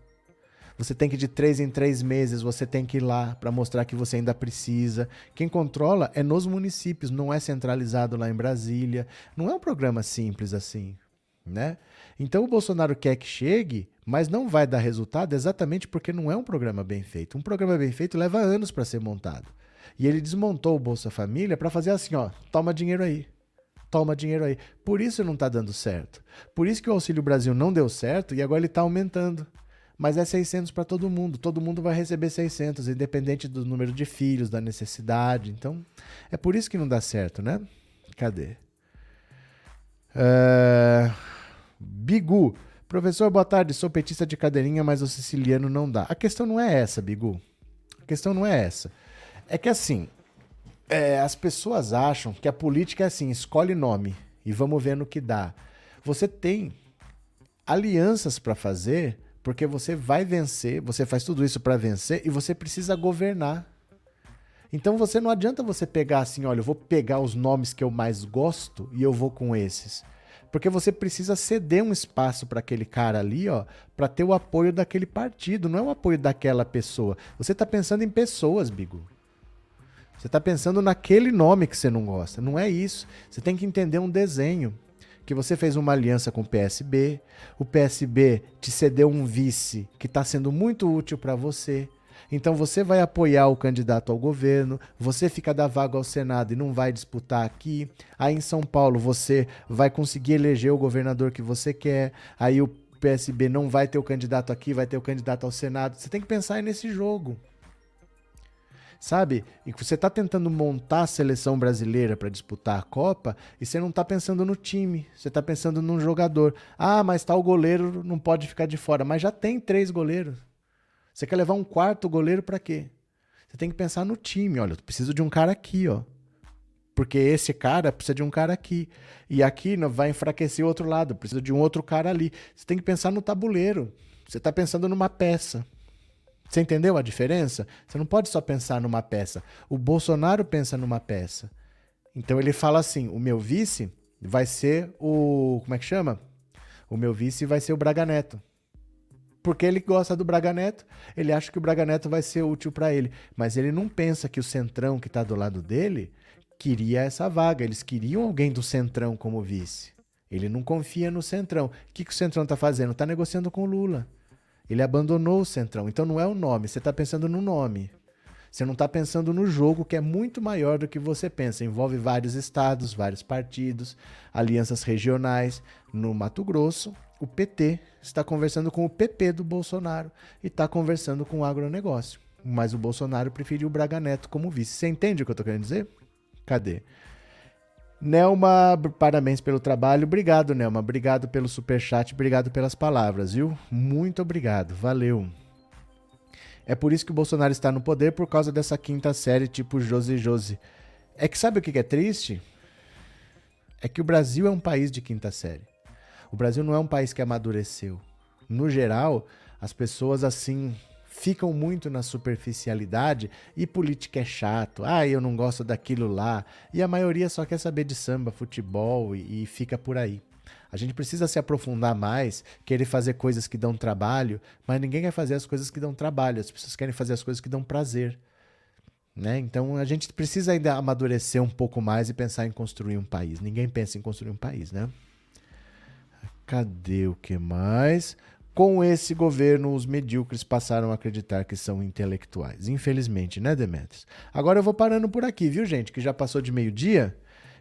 Você tem que de três em três meses, você tem que ir lá para mostrar que você ainda precisa. Quem controla é nos municípios, não é centralizado lá em Brasília. Não é um programa simples assim, né? Então o Bolsonaro quer que chegue, mas não vai dar resultado exatamente porque não é um programa bem feito. Um programa bem feito leva anos para ser montado. E ele desmontou o Bolsa Família para fazer assim, ó, toma dinheiro aí toma dinheiro aí. Por isso não está dando certo. Por isso que o Auxílio Brasil não deu certo e agora ele está aumentando. Mas é 600 para todo mundo. Todo mundo vai receber 600, independente do número de filhos, da necessidade. Então, é por isso que não dá certo, né? Cadê? Uh... Bigu. Professor, boa tarde. Sou petista de cadeirinha, mas o siciliano não dá. A questão não é essa, Bigu. A questão não é essa. É que assim, é, as pessoas acham que a política é assim: escolhe nome e vamos ver no que dá. Você tem alianças para fazer, porque você vai vencer, você faz tudo isso para vencer e você precisa governar. Então você não adianta você pegar assim, olha, eu vou pegar os nomes que eu mais gosto e eu vou com esses. Porque você precisa ceder um espaço para aquele cara ali, ó, para ter o apoio daquele partido, não é o apoio daquela pessoa. Você está pensando em pessoas, Bigo. Você está pensando naquele nome que você não gosta. Não é isso. Você tem que entender um desenho. Que você fez uma aliança com o PSB, o PSB te cedeu um vice que está sendo muito útil para você. Então você vai apoiar o candidato ao governo, você fica da vaga ao Senado e não vai disputar aqui. Aí em São Paulo você vai conseguir eleger o governador que você quer. Aí o PSB não vai ter o candidato aqui, vai ter o candidato ao Senado. Você tem que pensar nesse jogo sabe? E você está tentando montar a seleção brasileira para disputar a Copa e você não está pensando no time, você está pensando num jogador. Ah, mas tal goleiro não pode ficar de fora, mas já tem três goleiros. Você quer levar um quarto goleiro para quê? Você tem que pensar no time. Olha, eu preciso de um cara aqui, ó. Porque esse cara precisa de um cara aqui. E aqui vai enfraquecer o outro lado. Precisa de um outro cara ali. Você tem que pensar no tabuleiro. Você está pensando numa peça. Você entendeu a diferença? Você não pode só pensar numa peça. O Bolsonaro pensa numa peça. Então ele fala assim: o meu vice vai ser o. Como é que chama? O meu vice vai ser o Braga Neto. Porque ele gosta do Braga Neto, ele acha que o Braga Neto vai ser útil para ele. Mas ele não pensa que o Centrão que está do lado dele queria essa vaga. Eles queriam alguém do Centrão como vice. Ele não confia no Centrão. O que, que o Centrão está fazendo? Está negociando com o Lula. Ele abandonou o Centrão. Então não é o nome, você está pensando no nome. Você não está pensando no jogo que é muito maior do que você pensa. Envolve vários estados, vários partidos, alianças regionais. No Mato Grosso, o PT está conversando com o PP do Bolsonaro e está conversando com o agronegócio. Mas o Bolsonaro preferiu o Braga Neto como vice. Você entende o que eu estou querendo dizer? Cadê? Nelma, parabéns pelo trabalho. Obrigado, Nelma. Obrigado pelo super chat, obrigado pelas palavras, viu? Muito obrigado. Valeu. É por isso que o Bolsonaro está no poder por causa dessa quinta série tipo Josi Josi. É que sabe o que é triste? É que o Brasil é um país de quinta série. O Brasil não é um país que amadureceu. No geral, as pessoas assim ficam muito na superficialidade e política é chato. Ah, eu não gosto daquilo lá. E a maioria só quer saber de samba, futebol e, e fica por aí. A gente precisa se aprofundar mais, querer fazer coisas que dão trabalho, mas ninguém quer fazer as coisas que dão trabalho. As pessoas querem fazer as coisas que dão prazer. Né? Então a gente precisa ainda amadurecer um pouco mais e pensar em construir um país. Ninguém pensa em construir um país, né? Cadê o que mais? Com esse governo, os medíocres passaram a acreditar que são intelectuais. Infelizmente, né, Demetrios? Agora eu vou parando por aqui, viu, gente? Que já passou de meio-dia.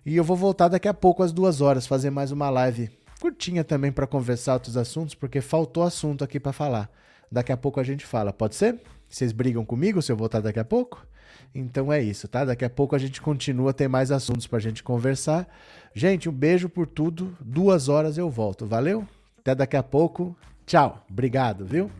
E eu vou voltar daqui a pouco, às duas horas, fazer mais uma live curtinha também para conversar outros assuntos, porque faltou assunto aqui para falar. Daqui a pouco a gente fala, pode ser? Vocês brigam comigo se eu voltar daqui a pouco? Então é isso, tá? Daqui a pouco a gente continua, tem mais assuntos pra gente conversar. Gente, um beijo por tudo. Duas horas eu volto. Valeu? Até daqui a pouco. Tchau. Obrigado, viu?